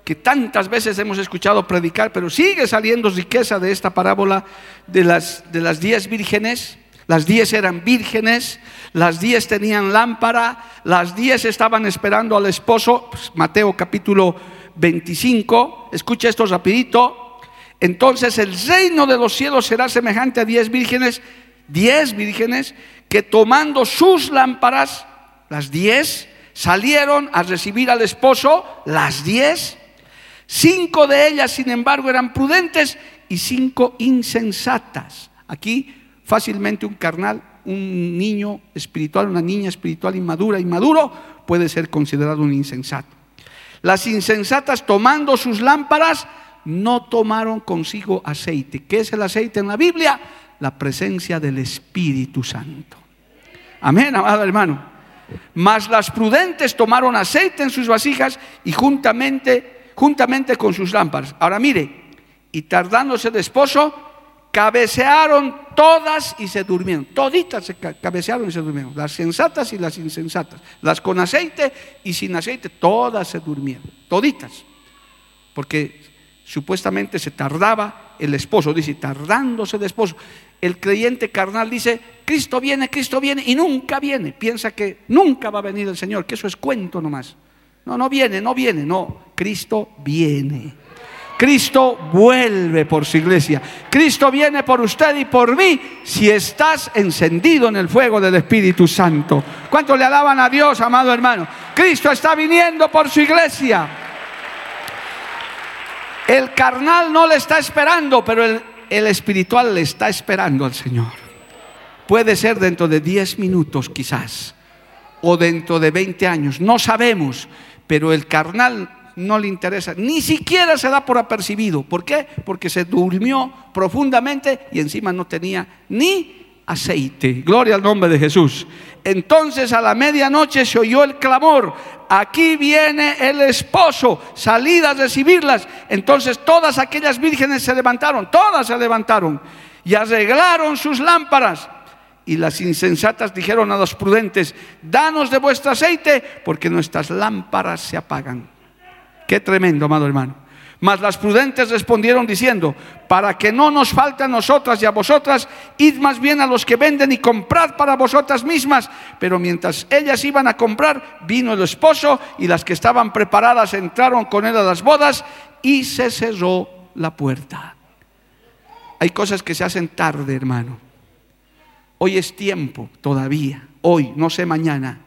que tantas veces hemos escuchado predicar, pero sigue saliendo riqueza de esta parábola de las, de las diez vírgenes. Las diez eran vírgenes, las diez tenían lámpara, las diez estaban esperando al esposo. Pues, Mateo capítulo 25. Escucha esto rapidito. Entonces el reino de los cielos será semejante a diez vírgenes, diez vírgenes que tomando sus lámparas, las diez, salieron a recibir al esposo, las diez. Cinco de ellas, sin embargo, eran prudentes y cinco insensatas. Aquí fácilmente un carnal, un niño espiritual, una niña espiritual inmadura, inmaduro, puede ser considerado un insensato. Las insensatas tomando sus lámparas, no tomaron consigo aceite. ¿Qué es el aceite en la Biblia? La presencia del Espíritu Santo. Amén, amado hermano. Mas las prudentes tomaron aceite en sus vasijas y juntamente, juntamente con sus lámparas. Ahora mire, y tardándose de esposo, cabecearon todas y se durmieron. Toditas se cabecearon y se durmieron. Las sensatas y las insensatas. Las con aceite y sin aceite, todas se durmieron. Toditas. Porque supuestamente se tardaba el esposo, dice, tardándose de esposo. El creyente carnal dice, Cristo viene, Cristo viene y nunca viene. Piensa que nunca va a venir el Señor, que eso es cuento nomás. No, no viene, no viene, no, Cristo viene. Cristo vuelve por su iglesia. Cristo viene por usted y por mí si estás encendido en el fuego del Espíritu Santo. ¿Cuánto le alaban a Dios, amado hermano? Cristo está viniendo por su iglesia. El carnal no le está esperando, pero el, espiritual le está esperando al Señor. Puede ser dentro de 10 minutos quizás, o dentro de 20 años, no sabemos, pero el carnal no le interesa, ni siquiera se da por apercibido. ¿Por qué? Porque se durmió profundamente y encima no tenía ni aceite. Gloria al nombre de Jesús. Entonces a la medianoche se oyó el clamor, aquí viene el esposo, salid a recibirlas. Entonces todas aquellas vírgenes se levantaron, todas se levantaron y arreglaron sus lámparas. Y las insensatas dijeron a los prudentes, danos de vuestro aceite, porque nuestras lámparas se apagan. Qué tremendo, amado hermano. Mas las prudentes respondieron diciendo, para que no nos falte a nosotras y a vosotras, id más bien a los que venden y comprad para vosotras mismas. Pero mientras ellas iban a comprar, vino el esposo y las que estaban preparadas entraron con él a las bodas y se cerró la puerta. Hay cosas que se hacen tarde, hermano. Hoy es tiempo todavía, hoy, no sé mañana,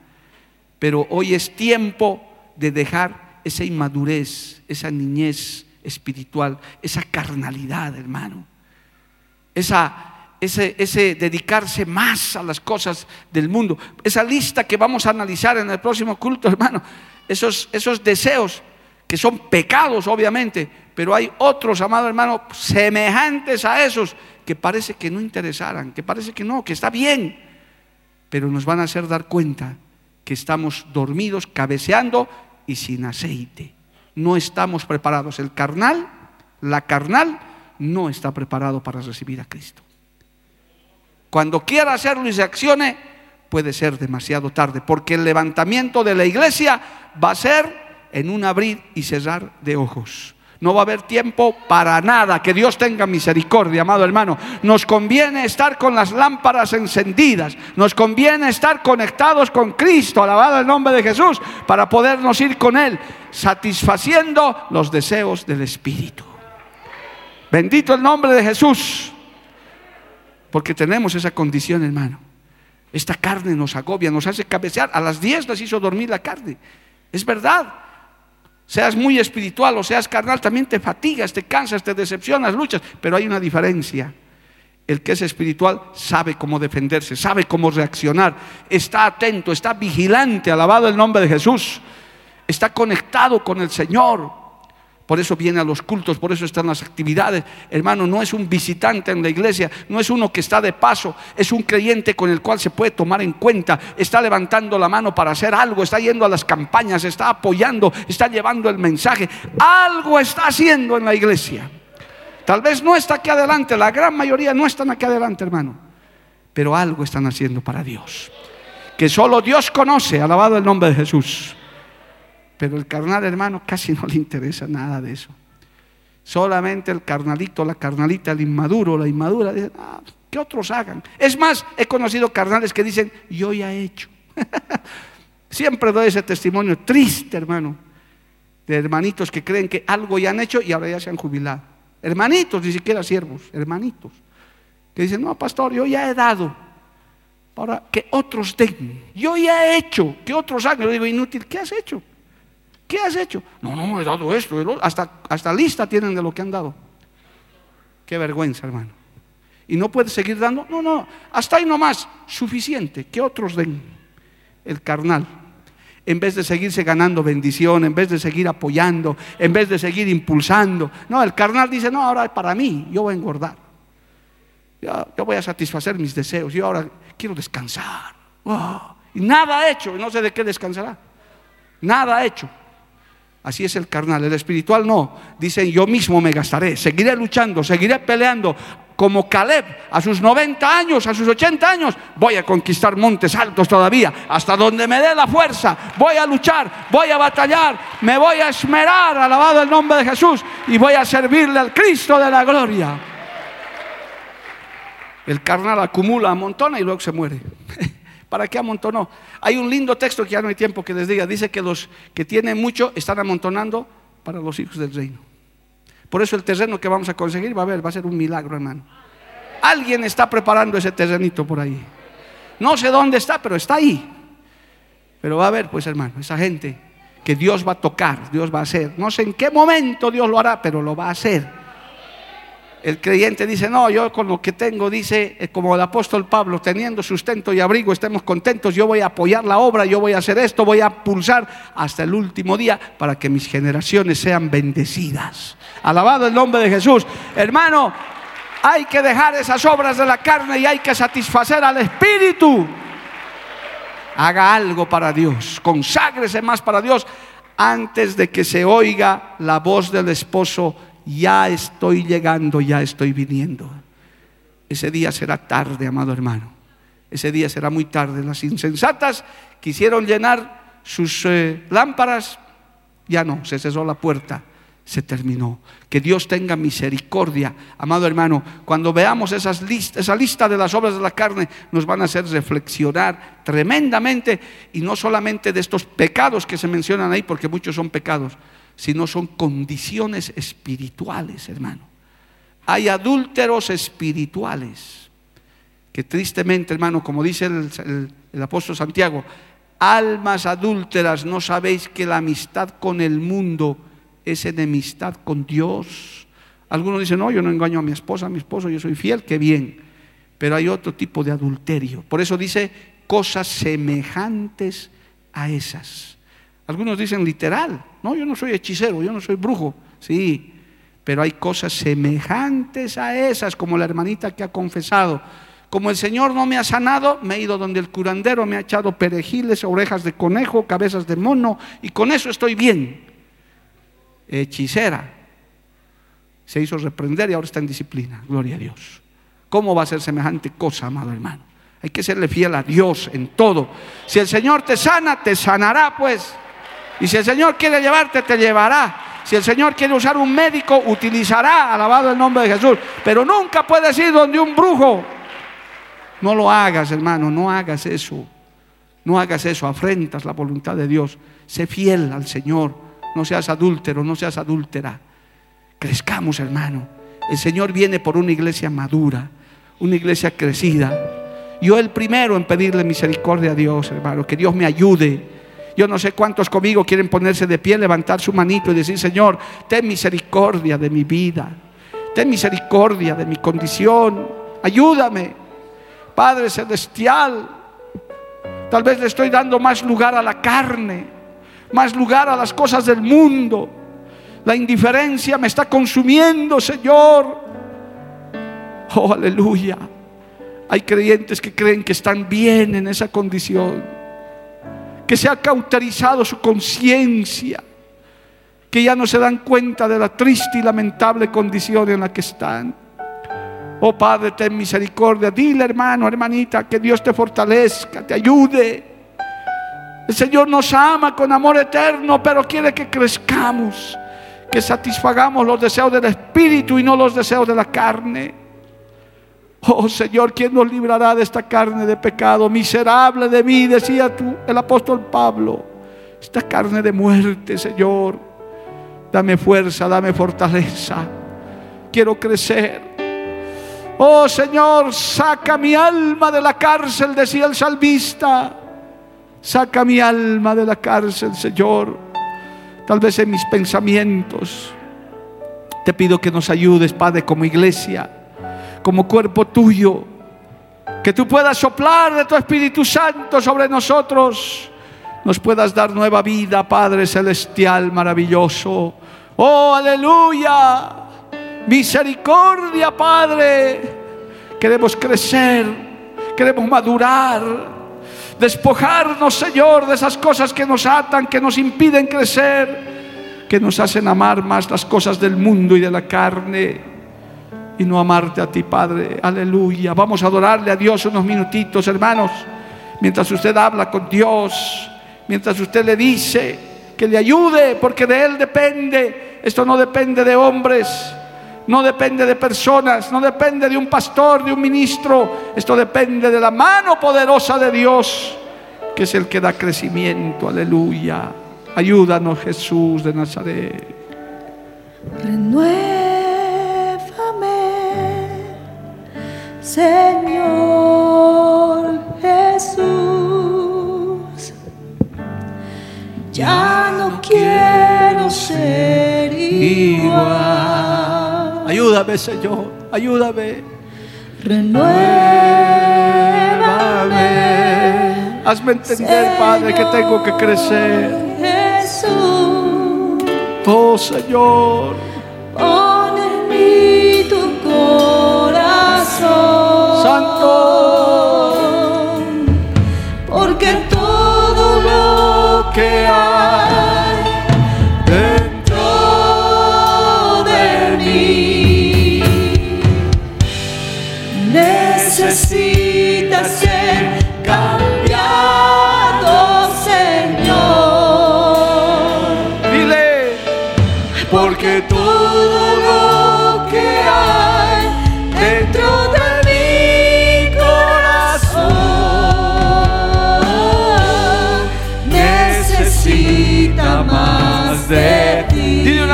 pero hoy es tiempo de dejar esa inmadurez, esa niñez espiritual, esa carnalidad, hermano. Esa, ese, dedicarse más a las cosas del mundo. Esa lista que vamos a analizar en el próximo culto, hermano. Esos, esos deseos que son pecados, obviamente, pero hay otros, amado hermano, semejantes a esos que parece que no interesaran, que parece que no, que está bien, pero nos van a hacer dar cuenta que estamos dormidos, cabeceando y sin aceite. No estamos preparados. El carnal, la carnal, no está preparado para recibir a Cristo. Cuando quiera hacerlo y se accione, puede ser demasiado tarde, porque el levantamiento de la iglesia va a ser en un abrir y cerrar de ojos. No va a haber tiempo para nada. Que Dios tenga misericordia, amado hermano. Nos conviene estar con las lámparas encendidas. Nos conviene estar conectados con Cristo, alabado el nombre de Jesús, para podernos ir con Él, satisfaciendo los deseos del Espíritu. Bendito el nombre de Jesús. Porque tenemos esa condición, hermano. Esta carne nos agobia, nos hace cabecear. A las 10 nos hizo dormir la carne. Es verdad seas muy espiritual o seas carnal, también te fatigas, te cansas, te decepcionas, luchas, pero hay una diferencia. El que es espiritual sabe cómo defenderse, sabe cómo reaccionar, está atento, está vigilante, alabado el nombre de Jesús, está conectado con el Señor. Por eso viene a los cultos, por eso están las actividades. Hermano, no es un visitante en la iglesia, no es uno que está de paso, es un creyente con el cual se puede tomar en cuenta. Está levantando la mano para hacer algo, está yendo a las campañas, está apoyando, está llevando el mensaje. Algo está haciendo en la iglesia. Tal vez no está aquí adelante, la gran mayoría no están aquí adelante, hermano. Pero algo están haciendo para Dios. Que solo Dios conoce, alabado el nombre de Jesús. Pero el carnal, hermano, casi no le interesa nada de eso. Solamente el carnalito, la carnalita, el inmaduro, la inmadura, dicen, ah, que otros hagan. Es más, he conocido carnales que dicen, yo ya he hecho. Siempre doy ese testimonio triste, hermano, de hermanitos que creen que algo ya han hecho y ahora ya se han jubilado. Hermanitos, ni siquiera siervos, hermanitos, que dicen, no, pastor, yo ya he dado. Ahora, que otros den. Yo ya he hecho, que otros hagan. Yo digo, inútil, ¿qué has hecho? ¿Qué has hecho? No, no, he dado esto. Hasta, hasta lista tienen de lo que han dado. Qué vergüenza, hermano. Y no puedes seguir dando. No, no, hasta ahí nomás. Suficiente. Que otros den. El carnal. En vez de seguirse ganando bendición, en vez de seguir apoyando, en vez de seguir impulsando. No, el carnal dice, no, ahora es para mí, yo voy a engordar. Yo, voy a satisfacer mis deseos. Yo ahora quiero descansar. Y nada hecho. No sé de qué descansará. Nada hecho. Así es el carnal, el espiritual no. Dicen, yo mismo me gastaré, seguiré luchando, seguiré peleando. Como Caleb, a sus 90 años, a sus 80 años, voy a conquistar montes altos todavía, hasta donde me dé la fuerza. Voy a luchar, voy a batallar, me voy a esmerar, alabado el nombre de Jesús, y voy a servirle al Cristo de la gloria. El carnal acumula, amontona y luego se muere. ¿Para qué amontonó? Hay un lindo texto que ya no hay tiempo que les diga. Dice que los que tienen mucho están amontonando para los hijos del reino. Por eso el terreno que vamos a conseguir va a ver, va a ser un milagro, hermano. Alguien está preparando ese terrenito por ahí. No sé dónde está, pero está ahí. Pero va a ver, pues hermano, esa gente que Dios va a tocar, Dios va a hacer. No sé en qué momento Dios lo hará, pero lo va a hacer. El creyente dice, no, yo con lo que tengo, dice, eh, como el apóstol Pablo, teniendo sustento y abrigo, estemos contentos, yo voy a apoyar la obra, yo voy a hacer esto, voy a pulsar hasta el último día para que mis generaciones sean bendecidas. Alabado el nombre de Jesús. Hermano, hay que dejar esas obras de la carne y hay que satisfacer al Espíritu. Haga algo para Dios, conságrese más para Dios antes de que se oiga la voz del esposo ya estoy llegando, ya estoy viniendo. Ese día será tarde, amado hermano. Ese día será muy tarde. Las insensatas quisieron llenar sus eh, lámparas, ya no, se cesó la puerta, se terminó. Que Dios tenga misericordia, amado hermano. Cuando veamos esa lista de las obras de la carne, nos van a hacer reflexionar tremendamente y no solamente de estos pecados que se mencionan ahí, porque muchos son pecados, sino son condiciones espirituales, hermano. Hay adúlteros espirituales. que tristemente, hermano, como dice el, el apóstol Santiago, almas adúlteras, ¿no sabéis que la amistad con el mundo es enemistad con Dios? Algunos dicen, no, yo no engaño a mi esposa, a mi esposo, yo soy fiel, qué bien. Pero hay otro tipo de adulterio. Por eso dice cosas semejantes a esas. Algunos dicen literal, no, yo no soy hechicero, yo no soy brujo, sí, pero hay cosas semejantes a esas, como la hermanita que ha confesado. Como el Señor no me ha sanado, me he ido donde el curandero me ha echado perejiles, orejas de conejo, cabezas de mono, y con eso estoy bien. Hechicera. Se hizo reprender y ahora está en disciplina. Gloria a Dios. ¿Cómo va a ser semejante cosa, amado hermano? Hay que serle fiel a Dios en todo. Si el Señor te sana, te sanará, pues. Y si el Señor quiere llevarte, te llevará. Si el Señor quiere usar un médico, utilizará, alabado el nombre de Jesús. Pero nunca puedes ir donde un brujo. No lo hagas, hermano, no hagas eso. No hagas eso, afrentas la voluntad de Dios. Sé fiel al Señor. No seas adúltero, no seas adúltera. Crezcamos, hermano. El Señor viene por una iglesia madura, una iglesia crecida. Yo el primero en pedirle misericordia a Dios, hermano, que Dios me ayude. Yo no sé cuántos conmigo quieren ponerse de pie, levantar su manito y decir, Señor, ten misericordia de mi vida. Ten misericordia de mi condición. Ayúdame. Padre Celestial, tal vez le estoy dando más lugar a la carne, más lugar a las cosas del mundo. La indiferencia me está consumiendo, Señor. Oh, aleluya. Hay creyentes que creen que están bien en esa condición, que se ha cauterizado su conciencia, que ya no se dan cuenta de la triste y lamentable condición en la que están. Oh Padre, ten misericordia. Dile, hermano, hermanita, que Dios te fortalezca, te ayude. El Señor nos ama con amor eterno, pero quiere que crezcamos, que satisfagamos los deseos del Espíritu y no los deseos de la carne. Oh Señor, ¿quién nos librará de esta carne de pecado? Miserable de mí, decía tú, el apóstol Pablo. Esta carne de muerte, Señor. Dame fuerza, dame fortaleza. Quiero crecer. Oh Señor, saca mi alma de la cárcel, decía el salvista. Saca mi alma de la cárcel, Señor. Tal vez en mis pensamientos. Te pido que nos ayudes, Padre, como iglesia, como cuerpo tuyo. Que tú puedas soplar de tu Espíritu Santo sobre nosotros. Nos puedas dar nueva vida, Padre Celestial, maravilloso. Oh, aleluya. Misericordia, Padre. Queremos crecer, queremos madurar, despojarnos, Señor, de esas cosas que nos atan, que nos impiden crecer, que nos hacen amar más las cosas del mundo y de la carne y no amarte a ti, Padre. Aleluya. Vamos a adorarle a Dios unos minutitos, hermanos, mientras usted habla con Dios, mientras usted le dice que le ayude, porque de Él depende. Esto no depende de hombres no depende de personas, no depende de un pastor, de un ministro, esto depende de la mano poderosa de Dios, que es el que da crecimiento, aleluya. Ayúdanos Jesús de Nazaret. Renuévame, Señor Jesús. Ya no quiero ser igual. Ayúdame, Señor, ayúdame. Renuévame. Hazme entender, Padre, que tengo que crecer. Jesús, Oh, Señor. Santo.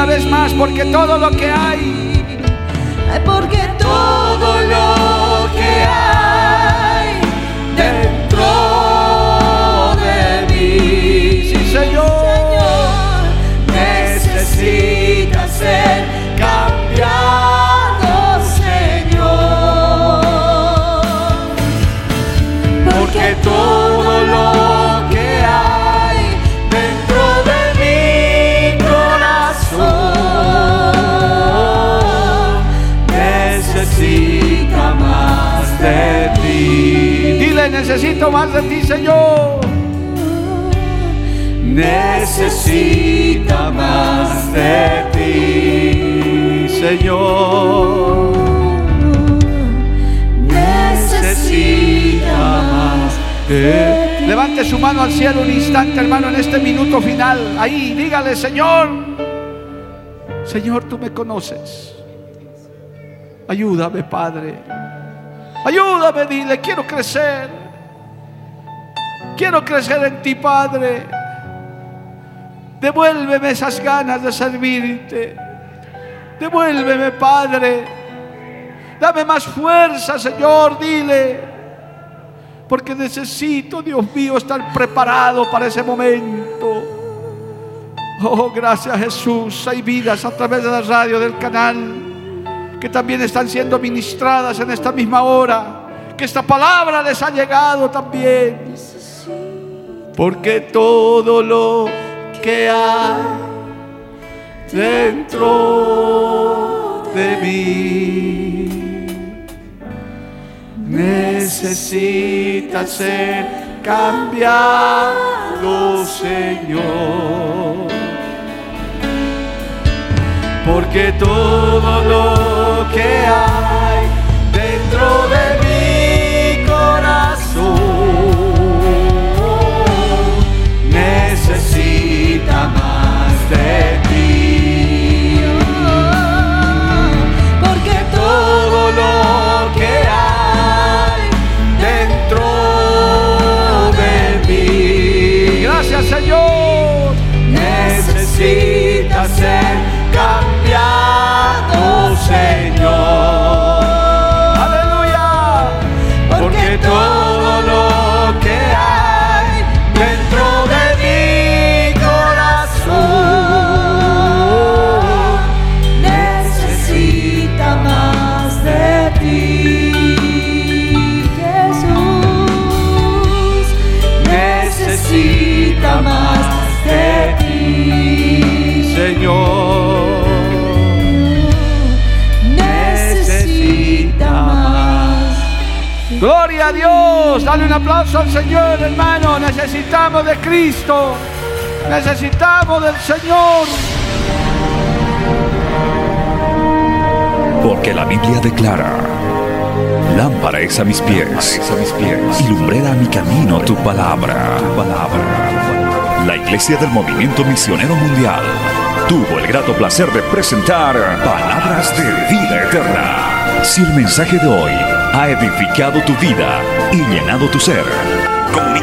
Vez más, porque todo lo que hay necesito más de ti, Señor. Necesita más de ti, Señor. Necesita más de ti. Levante su mano al cielo un instante, hermano, en este minuto final. Ahí, dígale, Señor, Señor, tú me conoces. Ayúdame, Padre. Ayúdame, dile, quiero crecer. Quiero crecer en ti, Padre. Devuélveme esas ganas de servirte. Devuélveme, Padre. Dame más fuerza, Señor, dile. Porque necesito, Dios mío, estar preparado para ese momento. Oh, gracias Jesús. Hay vidas a través de la radio, del canal, que también están siendo ministradas en esta misma hora. Que esta palabra les ha llegado también. Porque todo lo que hay dentro de mí necesita ser cambiado, Señor. Porque todo lo que hay dentro de mi Señor, hermano. Necesitamos de Cristo. Necesitamos del Señor. Porque la Biblia declara, lámpara es a mis pies, a mis pies, y lumbrera a mi camino tu palabra. La Iglesia del Movimiento Misionero Mundial tuvo el grato placer de presentar Palabras de Vida Eterna. Si el mensaje de hoy ha edificado tu vida y llenado tu ser,